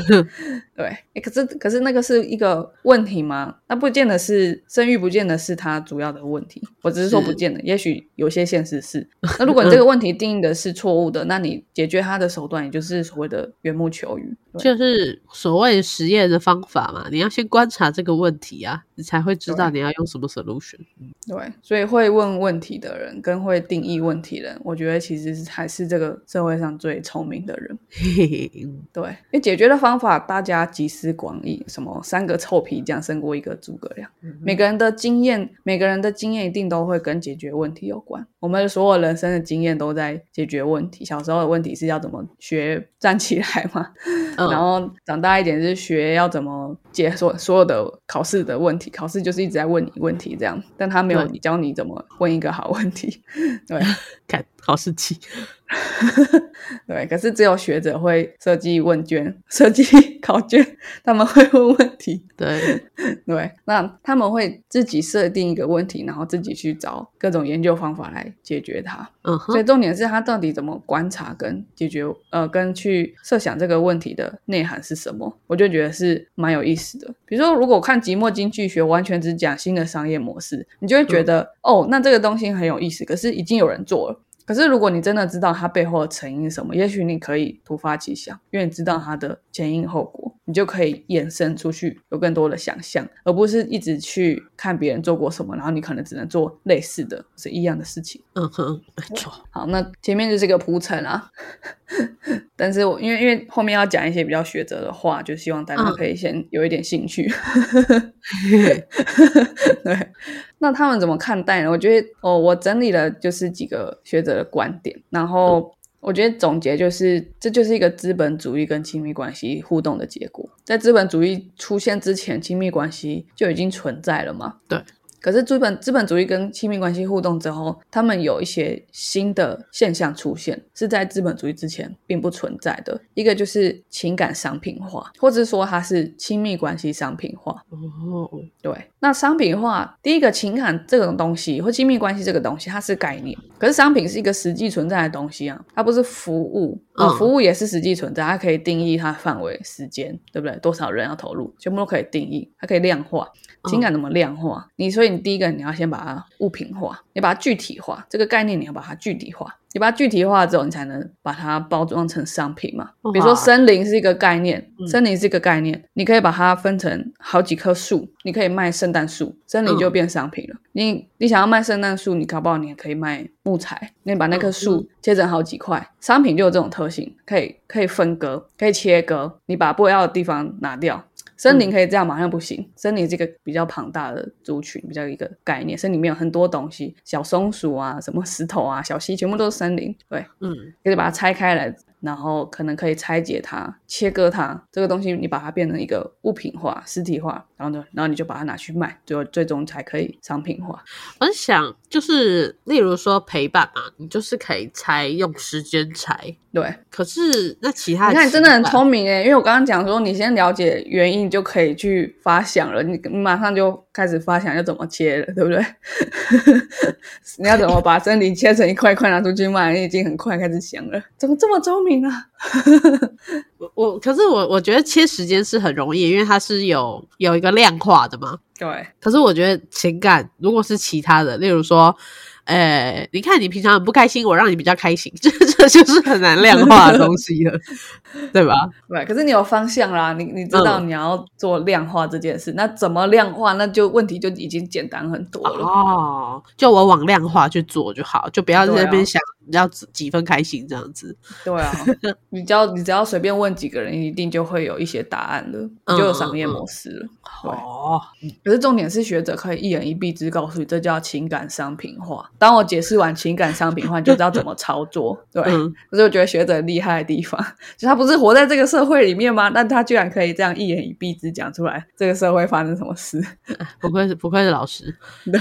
对，诶可是可是那个是一个问题吗？那不见得是生育，不见得是他主要的问题。我只是说不见得，也许有些现实是。那如果你这个问题定义的是错误的，那你解决它的手段，也就是所谓的缘木求鱼。就是所谓实验的方法嘛，你要先观察这个问题啊，你才会知道你要用什么 solution。对，所以会问问题的人跟会定义问题的人，我觉得其实是还是这个社会上最聪明的人。对，因为解决的方法大家集思广益，什么三个臭皮匠胜过一个诸葛亮。每个人的经验，每个人的经验一定都会跟解决问题有关。我们所有人生的经验都在解决问题。小时候的问题是要怎么学站起来嘛，嗯然后长大一点是学要怎么解所所有的考试的问题。考试就是一直在问你问题这样，但他没有教你怎么问一个好问题。对，看好实际。对，可是只有学者会设计问卷、设计考卷，他们会问问题。对，对，那他们会自己设定一个问题，然后自己去找各种研究方法来解决它。嗯哼，所以重点是他到底怎么观察跟解决，呃，跟去设想这个问题的内涵是什么，我就觉得是蛮有意思的。比如说，如果看即墨经济学，完全只讲新的商业模式，你就会觉得，哦，那这个东西很有意思，可是已经有人做了。可是，如果你真的知道它背后的成因是什么，也许你可以突发奇想，因为你知道它的前因后果，你就可以延伸出去，有更多的想象，而不是一直去看别人做过什么，然后你可能只能做类似的是一样的事情。嗯哼，没错。好，那前面就是一个铺陈啊，但是我因为因为后面要讲一些比较学者的话，就希望大家可以先有一点兴趣。对，那他们怎么看待呢？我觉得哦，我整理了就是几个学者的观点，然后我觉得总结就是，这就是一个资本主义跟亲密关系互动的结果。在资本主义出现之前，亲密关系就已经存在了嘛？对。可是资本资本主义跟亲密关系互动之后，他们有一些新的现象出现，是在资本主义之前并不存在的。一个就是情感商品化，或者说它是亲密关系商品化。哦，对，那商品化，第一个情感这种东西或亲密关系这个东西，它是概念，可是商品是一个实际存在的东西啊，它不是服务啊，服务也是实际存在，它可以定义它范围、时间，对不对？多少人要投入，全部都可以定义，它可以量化。情感怎么量化？你所以你第一个你要先把它物品化，你把它具体化，这个概念你要把它具体化。你把它具体化之后，你才能把它包装成商品嘛。比如说森林是一个概念，森林是一个概念，你可以把它分成好几棵树，你可以卖圣诞树，森林就变商品了。你你想要卖圣诞树，你搞不好你也可以卖木材，你把那棵树切成好几块，商品就有这种特性，可以可以分割，可以切割，你把不要的地方拿掉。森林可以这样，马上不行。森林这个比较庞大的族群，比较一个概念。森林里面有很多东西，小松鼠啊，什么石头啊，小溪，全部都是森林。对，嗯，可以把它拆开来。然后可能可以拆解它、切割它，这个东西你把它变成一个物品化、实体化，然后呢，然后你就把它拿去卖，最后最终才可以商品化。我想就是，例如说陪伴嘛，你就是可以拆，用时间拆。对，可是那其他你看真的很聪明诶，因为我刚刚讲说，你先了解原因，你就可以去发想了，你你马上就开始发想要怎么切了，对不对？你要怎么把真理切成一块块拿出去卖？你已经很快开始想了，怎么这么聪明？啊，我我可是我我觉得切时间是很容易，因为它是有有一个量化的嘛。对，可是我觉得情感如果是其他的，例如说。哎，你看，你平常很不开心，我让你比较开心，这 这就是很难量化的东西了，对吧？对，可是你有方向啦，你你知道你要做量化这件事，那怎么量化？那就问题就已经简单很多了哦。就我往量化去做就好，就不要在那边想要几分开心这样子。对啊，你只要你只要随便问几个人，一定就会有一些答案了，就有商业模式了。哦，可是重点是学者可以一言一蔽之告诉你，这叫情感商品化。当我解释完情感商品化，你就知道怎么操作。对，可是我觉得学者厉害的地方，就他不是活在这个社会里面吗？但他居然可以这样一言一蔽之讲出来，这个社会发生什么事？不愧是不愧是老师。对，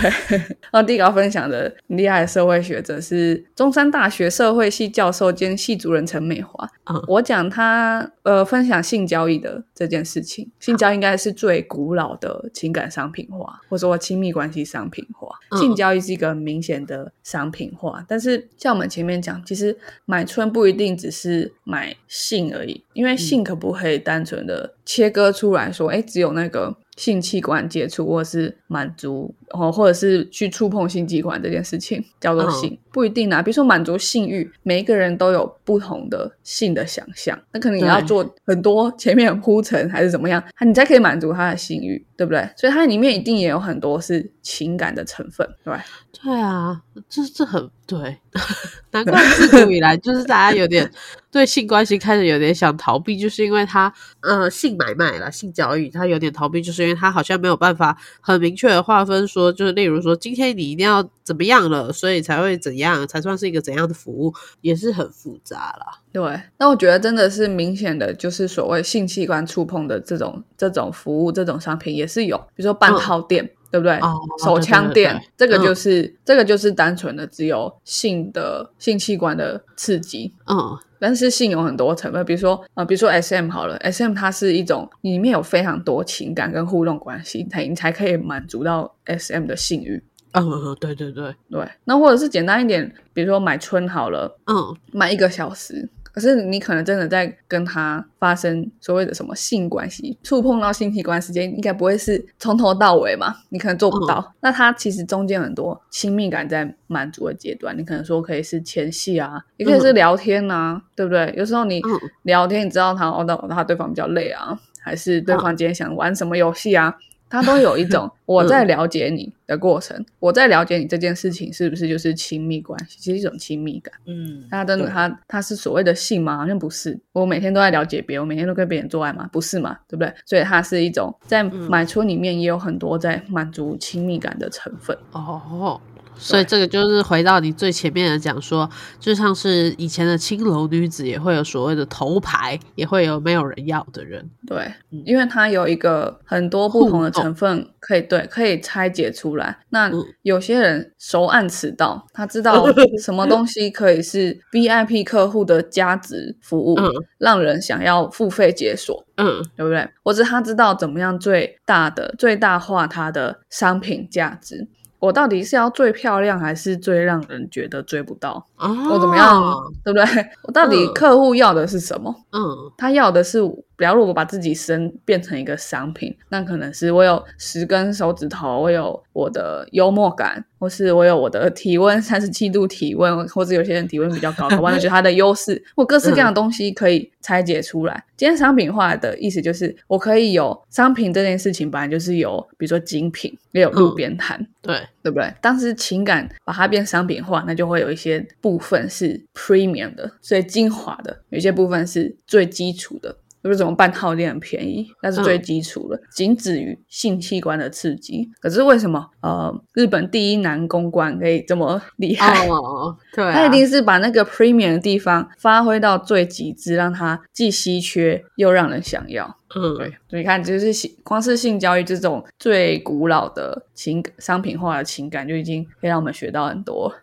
然后第一个要分享的厉害的社会学者是中山大学社会系教授兼系主任陈美华。我讲他呃分享性交易的这件事情，性交易应该是最古老的情感商品化，或者说亲密关系商品化。性交易是一个明显的商品化，但是像我们前面讲，其实买春不一定只是买性而已，因为性可不可以单纯的切割出来说，哎，只有那个。性器官接触，或者是满足，哦，或者是去触碰性器官这件事情叫做性，不一定啊。比如说满足性欲，每一个人都有不同的性的想象，那可能你要做很多前面铺陈还是怎么样，你才可以满足他的性欲，对不对？所以它里面一定也有很多是情感的成分，对对啊，这这很对，难怪自古以来就是大家有点 对性关系开始有点想逃避，就是因为他呃性买卖啦性交易，他有点逃避，就是因为他好像没有办法很明确的划分说，就是例如说今天你一定要怎么样了，所以才会怎样才算是一个怎样的服务，也是很复杂啦。对，那我觉得真的是明显的，就是所谓性器官触碰的这种这种服务这种商品也是有，比如说半套店。对不对？哦手枪店，对对对这个嗯就是、这个就是单纯的只有性的性器官的刺激。嗯但是性有很多成分，比如说呃，比如说 S M 好了，S M 它是一种里面有非常多情感跟互动关系，才你才可以满足到 S M 的性欲。嗯，对对对，对，那或者是简单一点，比如说买春好了，嗯买一个小时，可是你可能真的在跟他发生所谓的什么性关系，触碰到性器官时间，应该不会是从头到尾嘛？你可能做不到。那他其实中间很多亲密感在满足的阶段，你可能说可以是前戏啊，也可以是聊天啊，对不对？有时候你嗯聊天，你知道他哦，那他对方比较累啊，还是对方今天想玩什么游戏啊？他都有一种 我在了解你的过程，我在了解你这件事情是不是就是亲密关系？其实一种亲密感。嗯，他真的对他他是所谓的性吗？好像不是。我每天都在了解别人，我每天都跟别人做爱吗？不是嘛，对不对？所以它是一种在买出里面也有很多在满足亲密感的成分。哦。所以这个就是回到你最前面的讲说，就像是以前的青楼女子也会有所谓的头牌，也会有没有人要的人。对，嗯因为它有一个很多不同的成分可以对可以拆解出来。那嗯有些人熟谙此道，他知道 什么东西可以是 VIP 客户的价值服务，嗯让人想要付费解锁。嗯对不对？或者他知道怎么样最大的最大化它的商品价值。我到底是要最漂亮，还是最让人觉得追不到？哦，我怎么样，对不对？我到底嗯客户要的是什么？嗯他要的是，比方说我把自己身变成一个商品，那可能是我有十根手指头，我有我的幽默感，或是我有我的体温三十七度体温，或者有些人体温比较高，搞不好那就是他的优势。我各式各样的东西可以拆解出来。今天商品化的意思就是，我可以有商品这件事情，本来就是有，比如说精品，也有路边摊。对，对不对？当时情感把它变商品化，那就会有一些部分是 premium 的，所以精华的；有些部分是最基础的。就是怎么办套店很便宜，那是最基础的，仅止于性器官的刺激。可是为什么呃，日本第一男公关可以这么厉害？哦，对、啊，他一定是把那个 premium 的地方发挥到最极致，让它既稀缺又让人想要。嗯，对，你看，就是性光是性交易这种最古老的情商品化的情感，就已经可以让我们学到很多。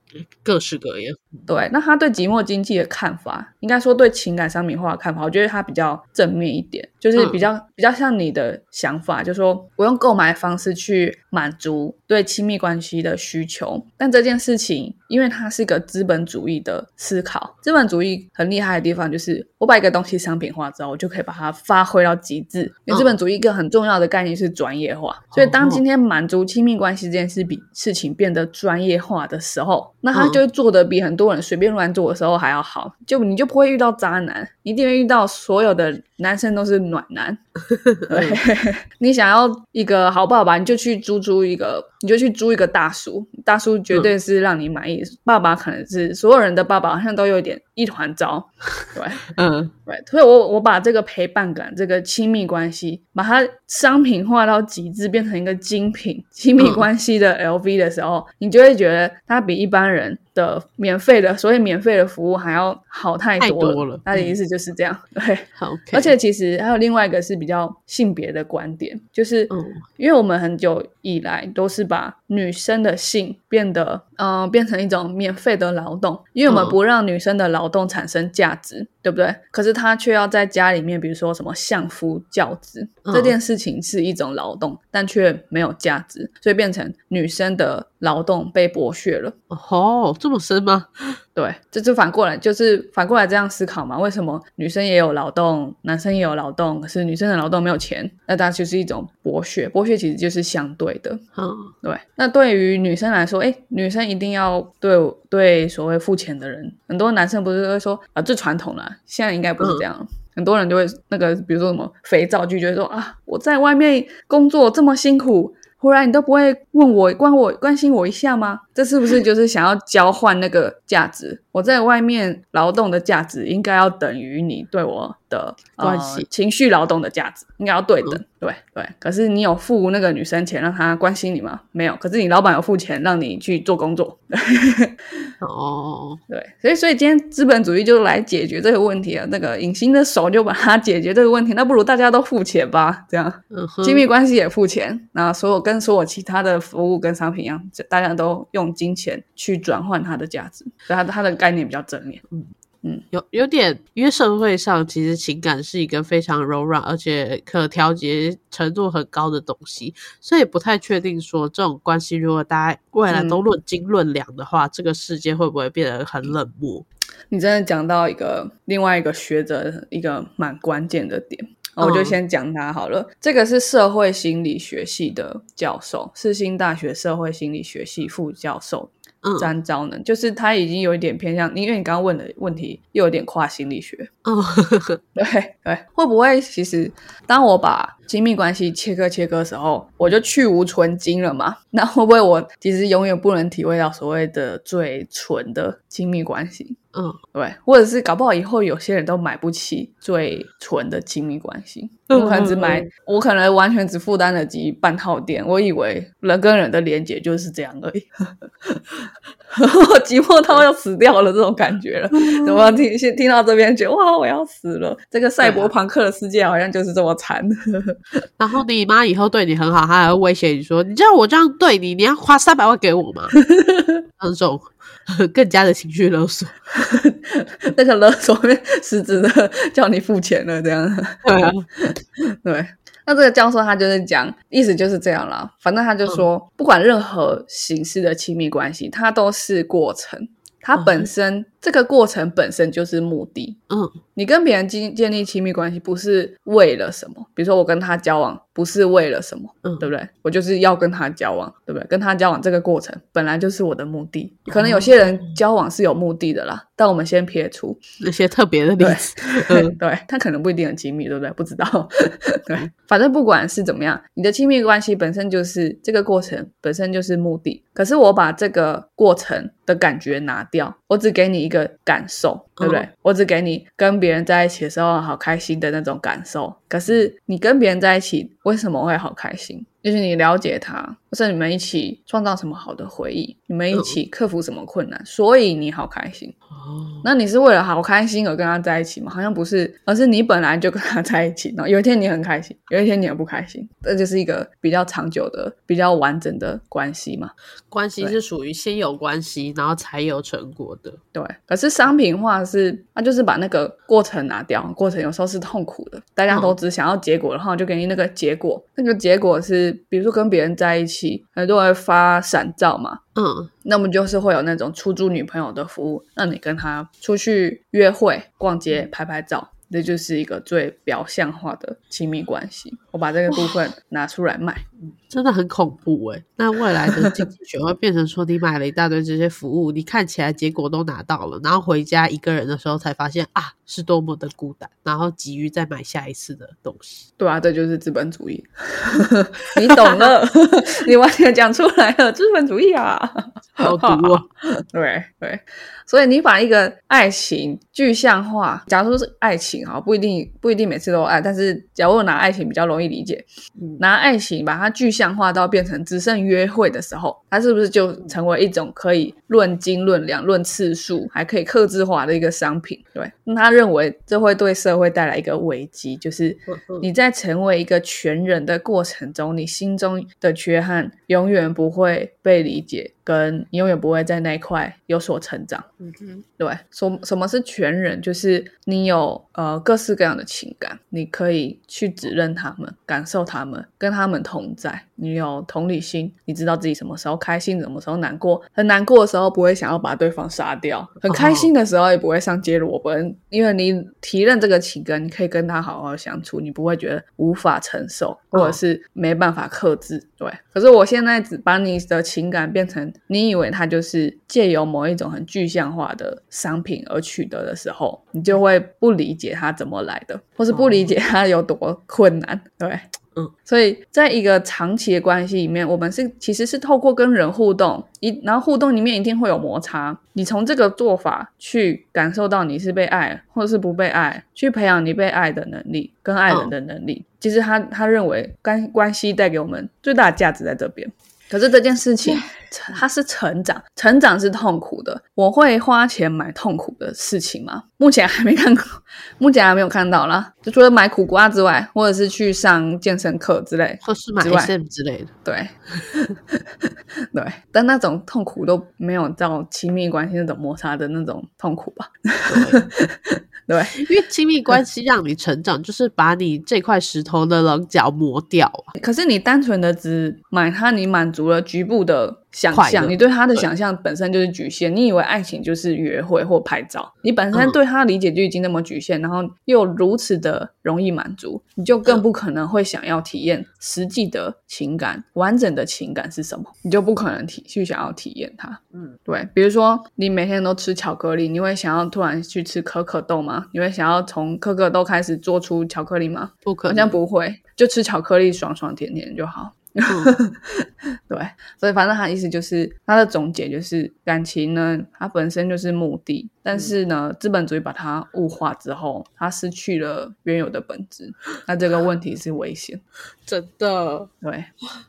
各式各样。对，那他对寂寞经济的看法，应该说对情感商品化的看法，我觉得他比较正面一点，就是比较、比较像你的想法，就是说我用购买方式去满足对亲密关系的需求，但这件事情，因为它是个资本主义的思考，资本主义很厉害的地方就是，我把一个东西商品化之后，我就可以把它发挥到极致。因为资本主义一个很重要的概念是专业化，所以当今天满足亲密关系这件事比事情变得专业化的时候，那他就会做的比很多人随便乱做的时候还要好，就你就不会遇到渣男，你一定会遇到所有的男生都是暖男。对，你想要一个好爸爸，你就去租租一个，你就去租一个大叔，大叔绝对是让你满意。爸爸可能是所有人的爸爸，好像都有点一团糟。对，嗯，对，所以我我把这个陪伴感、这个亲密关系，把它商品化到极致，变成一个精品亲密关系的 LV 的时候，你就会觉得它比一般人的免费的所谓免费的服务还要好太太多多了他的意思就是这样，对。好而且其实还有另外一个是比较性别的观点，就是嗯。因为我们很久以来都是把女生的性变得呃变成一种免费的劳动，因为我们嗯不让女生的劳动产生价值，对不对？可是她却要在家里面，比如说什么相夫教子、嗯这件事情是一种劳动，但却没有价值，所以变成女生的劳动被剥削了。哦，这么深吗？对，这就反过来，就是反过来这样思考嘛？为什么女生也有劳动，男生也有劳动，可是女生的劳动没有钱？那它就是一种剥削，剥削其实就是相对的。嗯对，那对于女生来说，哎，女生一定要对对所谓付钱的人，很多男生不是会说啊，最传统了，现在应该不是这样。很多人就会那个，比如说什么肥皂剧，就会说啊，我在外面工作这么辛苦，忽然你都不会问我关我关心我一下吗？这是不是就是想要交换那个价值？我在外面劳动的价值应该要等于你对我的关系呃、情绪劳动的价值，应该要对等。对对，可是你有付那个女生钱让她关心你吗？没有。可是你老板有付钱让你去做工作。哦，对，所以所以今天资本主义就来解决这个问题啊。那个隐形的手就把它解决这个问题，那不如大家都付钱吧，这样亲密关系也付钱，那所有跟所有其他的服务跟商品一样，大家都用金钱去转换它的价值，所以它它的概念比较正面。嗯。嗯有有点，因为社会上其实情感是一个非常柔软而且可调节程度很高的东西，所以不太确定说这种关系如果大家未来都论斤论两的话，这个世界会不会变得很冷漠？你真的讲到一个另外一个学者一个蛮关键的点。我就嗯。先讲他好了。这个是社会心理学系的教授，世新大学社会心理学系副教授嗯。詹昭能，就是他已经有一点偏向，因为你刚刚问的问题又有点跨心理学，嗯 对对，会不会其实当我把亲密关系切割切割的时候，我就去无存金了嘛？那会不会我其实永远不能体会到所谓的最纯的亲密关系？嗯，对，或者是搞不好以后有些人都买不起最纯的亲密关系，嗯我可能只买嗯，我可能完全只负担得起半套店，我以为人跟人的连接就是这样而已，我 寂寞到要死掉了这种感觉了。怎么听先听到这边觉得哇我要死了？这个赛博朋克的世界好像就是这么惨。然后你妈以后对你很好，她还会威胁你说：“你知道我这样对你，你要花三百万给我吗？” 那种更加的情绪勒索。那个勒索面实质的叫你付钱了，这样。对啊，对，那这个教授他就是讲，意思就是这样啦。反正他就说，不管任何形式的亲密关系，它都是过程，它本身、这个过程本身就是目的。嗯你跟别人建建立亲密关系，不是为了什么？比如说我跟他交往，不是为了什么，嗯对不对？我就是要跟他交往，对不对？跟他交往这个过程本来就是我的目的。可能有些人交往是有目的的啦，但我们先撇除。那些特别的例子，对嗯对，他可能不一定很亲密，对不对？不知道。对，反正不管是怎么样，你的亲密关系本身就是这个过程本身就是目的。可是我把这个过程的感觉拿掉，我只给你一个感受，对不对？嗯我只给你跟别人在一起的时候好开心的那种感受。可是你跟别人在一起为什么会好开心？就是你了解他，或是你们一起创造什么好的回忆，你们一起克服什么困难，所以你好开心。哦，那你是为了好开心而跟他在一起吗？好像不是，而是你本来就跟他 在一起，然后有一天你很开心，有一天你很不开心，这就是一个比较长久的、比较完整的关系嘛。关系是属于先有关系，然后才有成果的。对，可是商品化是，那就是把那个过程拿掉，过程有时候是痛苦的，大家都只想要结果，然后就给你那个结果，那个结果是，比如说跟别人在一起，很多人发闪照嘛，嗯。那么就是会有那种出租女朋友的服务，让你跟他出去约会、逛街、拍拍照，这就是一个最表象化的亲密关系。我把这个部分拿出来卖，真的很恐怖哎、那未来的经济学会变成说，你买了一大堆这些服务，你看起来结果都拿到了，然后回家一个人的时候才发现啊，是多么的孤单，然后急于再买下一次的东西。对啊，这就是资本主义。你懂了，你完全讲出来了，资本主义啊！好毒哦！对对，所以你把一个爱情具象化，假如说是爱情哈，不一定不一定每次都爱，但是假如拿爱情比较容易理解，嗯拿爱情把它具象化到变成只剩约会的时候，它是不是就成为一种可以论斤论两、论次数，还可以克制化的一个商品？对，那他认为这会对社会带来一个危机，就是你在成为一个全人的过程中，你心中的缺憾永远不会被理解，跟你永远不会在那一块有所成长。嗯哼，对，什什么是全人？就是你有呃各式各样的情感，你可以去指认他们，感受他们，跟他们同在。你有同理心，你知道自己什么时候开心，什么时候难过。很难过的时候不会想要把对方杀掉，很开心的时候也不会上街裸奔，因为你提认这个情感，你可以跟他好好相处，你不会觉得无法承受，或者是没办法克制。对，可是我现在只把你的情感变成你以为它就是借由某一种很具象化的商品而取得的时候，你就会不理解它怎么来的，或是不理解它有多困难。对，嗯，所以在一个长期的关系里面，我们是其实是透过跟人互动，一然后互动里面一定会有摩擦。你从这个做法去感受到你是被爱或者是不被爱，去培养你被爱的能力跟爱人的能力。其实他他认为关关系带给我们最大的价值在这边。可是这件事情，它是成长，成长是痛苦的。我会花钱买痛苦的事情吗？目前还没看过，目前还没有看到啦。就除了买苦瓜之外，或者是去上健身课之类，或是买 SM 之类的。对，对，但那种痛苦都没有到亲密关系那种摩擦的那种痛苦吧？对，因为亲密关系让你成长，就是把你这块石头的棱角磨掉啊。可是你单纯的只买它，你满足了局部的。想象，你对他的想象本身就是局限。你以为爱情就是约会或拍照，你本身对他的理解就已经那么局限，然后又如此的容易满足，你就更不可能会想要体验实际的情感，完整的情感是什么，你就不可能体去想要体验它。嗯，对。比如说，你每天都吃巧克力，你会想要突然去吃可可豆吗？你会想要从可可豆开始做出巧克力吗？不可能，好像不会，就吃巧克力，爽爽甜甜就好。对，所以反正他的意思就是，他的总结就是，感情呢，它本身就是目的，但是呢，资本主义把它物化之后，它失去了原有的本质，那这个问题是危险，真的。对，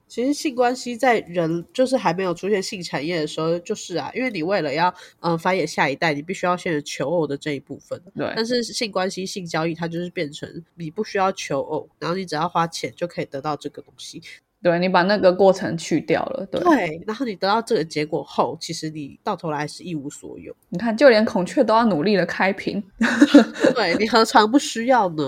其实性关系在人就是还没有出现性产业的时候，就是啊，因为你为了要嗯繁衍下一代，你必须要先有求偶的这一部分。对，但是性关系、性交易，它就是变成你不需要求偶，然后你只要花钱就可以得到这个东西。对你把那个过程去掉了，对，然后你得到这个结果后，其实你到头来是一无所有。你看，就连孔雀都要努力的开屏，对你何尝不需要呢？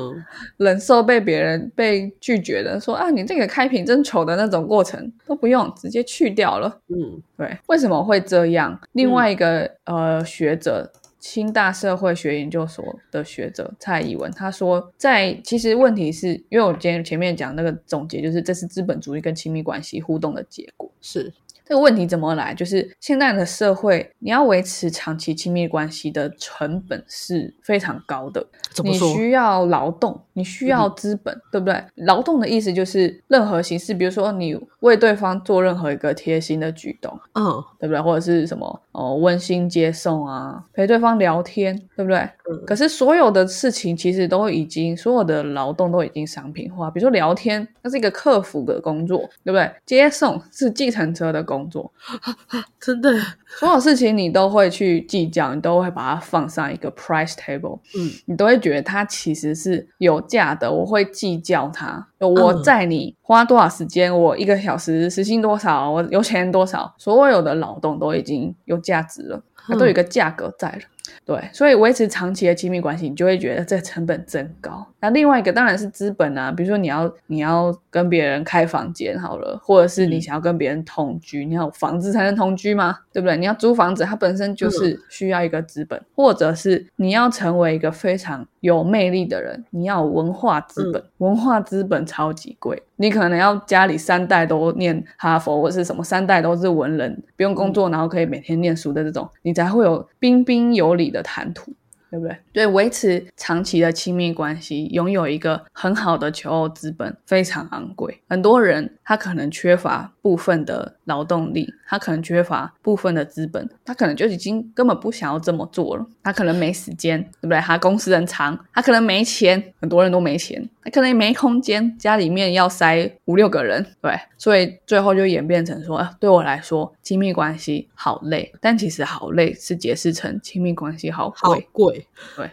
忍受被别人被拒绝的，说啊，你这个开屏真丑的那种过程都不用，直接去掉了。嗯，对，为什么会这样？另外一个呃学者。清大社会学研究所的学者蔡以文他说，在其实问题是因为我今天前面讲那个总结，就是这是资本主义跟亲密关系互动的结果，是。这个问题怎么来？就是现在的社会，你要维持长期亲密关系的成本是非常高的。你需要劳动，你需要资本，对不对？劳动的意思就是任何形式，比如说你为对方做任何一个贴心的举动，嗯，对不对？或者是什么哦，温馨接送啊，陪对方聊天，对不对？嗯。可是所有的事情其实都已经，所有的劳动都已经商品化。比如说聊天，那是一个客服的工作，对不对？接送是计程车的工。工作 真的，所有事情你都会去计较，你都会把它放上一个 price table，嗯，你都会觉得它其实是有价的，我会计较它。我在你花多少时间，我一个小时时薪多少，我有钱多少，所有的劳动都已经有价值了，它都有一个价格在了。对，所以维持长期的亲密关系，你就会觉得这成本真高。那另外一个当然是资本啊，比如说你要你要跟别人开房间好了，或者是你想要跟别人同居，你要房子才能同居吗？对不对？你要租房子，它本身就是需要一个资本，或者是你要成为一个非常有魅力的人，你要文化资本，文化资本超级贵。你可能要家里三代都念哈佛，或者是什么三代都是文人，不用工作，然后可以每天念书的这种，你才会有彬彬有礼的谈吐。对不对？对，维持长期的亲密关系，拥有一个很好的求偶资本非常昂贵。很多人他可能缺乏部分的劳动力，他可能缺乏部分的资本，他可能就已经根本不想要这么做了。他可能没时间，对不对？他公司很长，他可能没钱，很多人都没钱，他可能也没空间，家里面要塞五六个人，对，所以最后就演变成说，对我来说，亲密关系好累，但其实好累是解释成亲密关系好贵，贵。对，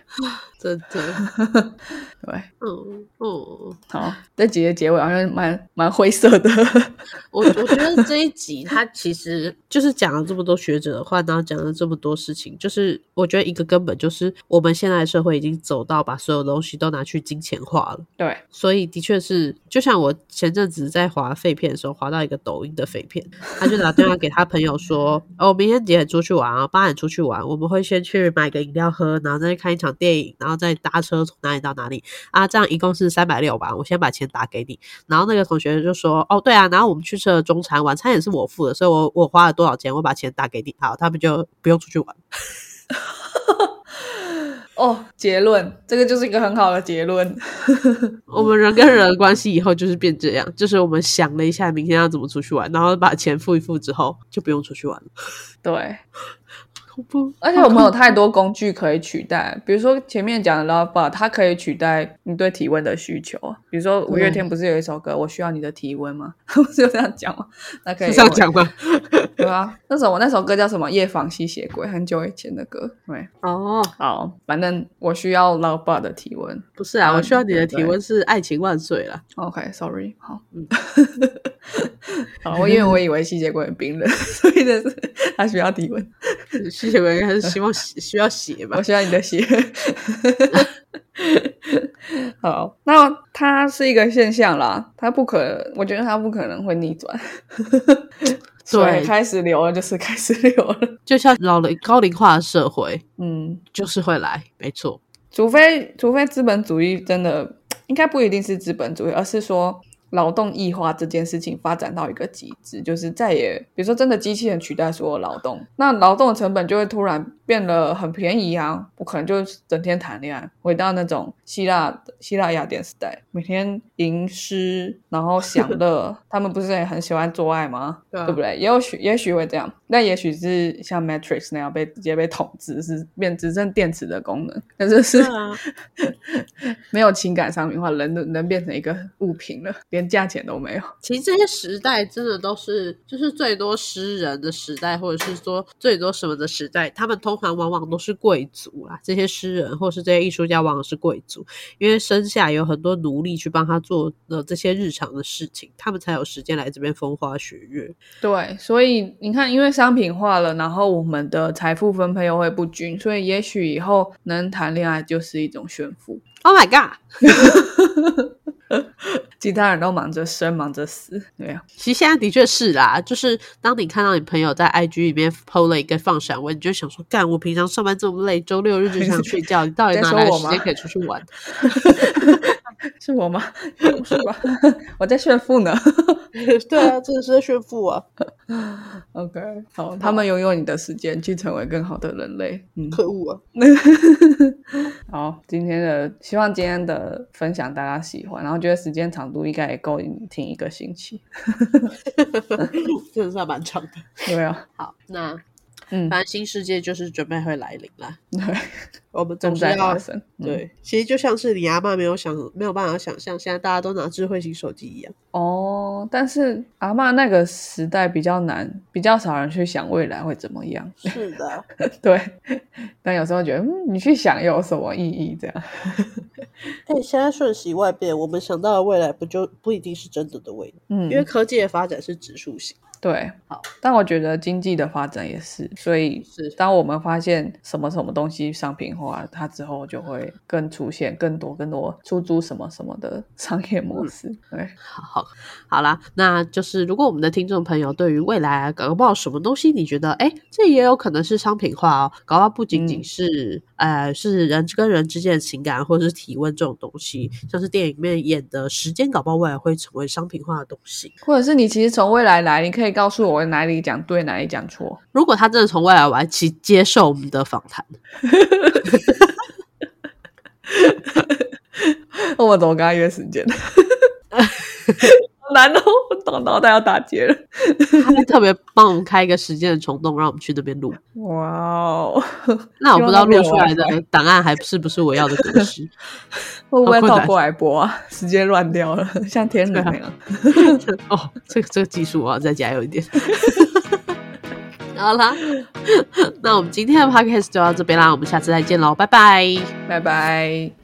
真的，对，嗯嗯，好，这集的结尾好像蛮蛮灰色的。我我觉得这一集它其实就是讲了这么多学者的话，然后讲了这么多事情，就是我觉得一个根本就是我们现在的社会已经走到把所有东西都拿去金钱化了。对，所以的确是，就像我前阵子在划废片的时候，划到一个抖音的废片，他就打电话给他朋友说：“哦，明天几点出去玩啊？八点出去玩，我们会先去买个饮料喝，然后再去看一场电影，然后再搭车从哪里到哪里啊？这样一共是三百六吧？我先把钱打给你。”然后那个同学就说：“哦，对啊，然后我们去吃了中餐，晚餐也是我付的，所以我我花了多少钱，我把钱打给你，好，他们就不用出去玩。”哦，结论，这个就是一个很好的结论。我们人跟人的关系以后就是变这样，就是我们想了一下明天要怎么出去玩，然后把钱付一付之后，就不用出去玩了。对。不，而且我们有太多工具可以取代，比如说前面讲的 Love Bar，它可以取代你对体温的需求。比如说五月天不是有一首歌《我需要你的体温》吗？不是有这样讲吗？那可以这样讲吗？对啊，那首我那首歌叫什么？夜访吸血鬼，很久以前的歌。对，哦，好，反正我需要 Love Bar 的体温。不是啊，我需要你的体温是爱情万岁了。OK，Sorry，好，嗯，好，我因为我以为吸血鬼很冰冷，所以这是他需要体温。吸血鬼还是希望需要血吧？我需要你的血。好，那它是一个现象啦，它不可，我觉得它不可能会逆转。对，开始流了就是开始流了，就像老龄高龄化的社会，嗯，就是会来，没错。除非除非资本主义真的，应该不一定是资本主义，而是说。劳动异化这件事情发展到一个极致，就是再也，比如说真的机器人取代所有劳动，那劳动的成本就会突然变得很便宜啊！我可能就整天谈恋爱，回到那种希腊希腊雅典时代，每天吟诗，然后享乐，他们不是也很喜欢做爱吗？对不对？也有许也许会这样，那也许是像 Matrix 那样被直接被统治，是变只剩电池的功能，但是是 没有情感商品化，人能变成一个物品了，连。价钱都没有。其实这些时代真的都是，就是最多诗人的时代，或者是说最多什么的时代，他们通常往往都是贵族啊。这些诗人或是这些艺术家，往往是贵族，因为生下有很多奴隶去帮他做的这些日常的事情，他们才有时间来这边风花雪月。对，所以你看，因为商品化了，然后我们的财富分配又会不均，所以也许以后能谈恋爱就是一种炫富。Oh my god！其他人都忙着生，忙着死，对啊。其实现在的确是啦，就是当你看到你朋友在 IG 里面 PO 了一个放闪文，你就想说：干，我平常上班这么累，周六日就想睡觉，你到底哪来时间可以出去玩？是我吗？是吧？我在炫富呢。对啊，真的是在炫富啊。OK，好，他们拥有你的时间去成为更好的人类。嗯，可恶啊。好，今天的希望今天的分享大家喜欢，然后觉得时间长度应该也够你听一个星期。真的是蛮长的。对啊。好，那。嗯，反正新世界就是准备会来临了。对，我们总在发生。对，其实就像是你阿妈没有想，没有办法想象，现在大家都拿智慧型手机一样。哦，但是阿妈那个时代比较难，比较少人去想未来会怎么样。是的，对。但有时候觉得，嗯，你去想有什么意义？这样。哎，现在瞬息万变，我们想到的未来不就不一定是真的的未来？嗯，因为科技的发展是指数型。对，好，但我觉得经济的发展也是，所以是。当我们发现什么什么东西商品化，它之后就会更出现更多更多出租什么什么的 商业模式。对，好，好啦，那就是如果我们的听众朋友对于未来搞不好什么东西，你觉得哎，这也有可能是商品化哦，搞不好不仅仅是呃是人跟人之间的情感或者是体温这种东西，像是电影里面演的时间，搞不好未来会成为商品化的东西，或者是你其实从未来来，你可以。告诉我哪里讲对，哪里讲错。如果他真的从未来玩起接受我们的访谈。我怎么跟他约时间？难哦，我脑袋要打结了。他特别帮我们开一个时间的虫洞，让我们去那边录。哇哦，那我不知道录出来的档案还是不是我要的格式？会不会倒过来播啊？时间乱掉了，像天人一样。哦，这个这个技术我要，再加油一点。好啦，那我们今天的 podcast 就到这边啦，我们下次再见喽，拜拜，拜拜。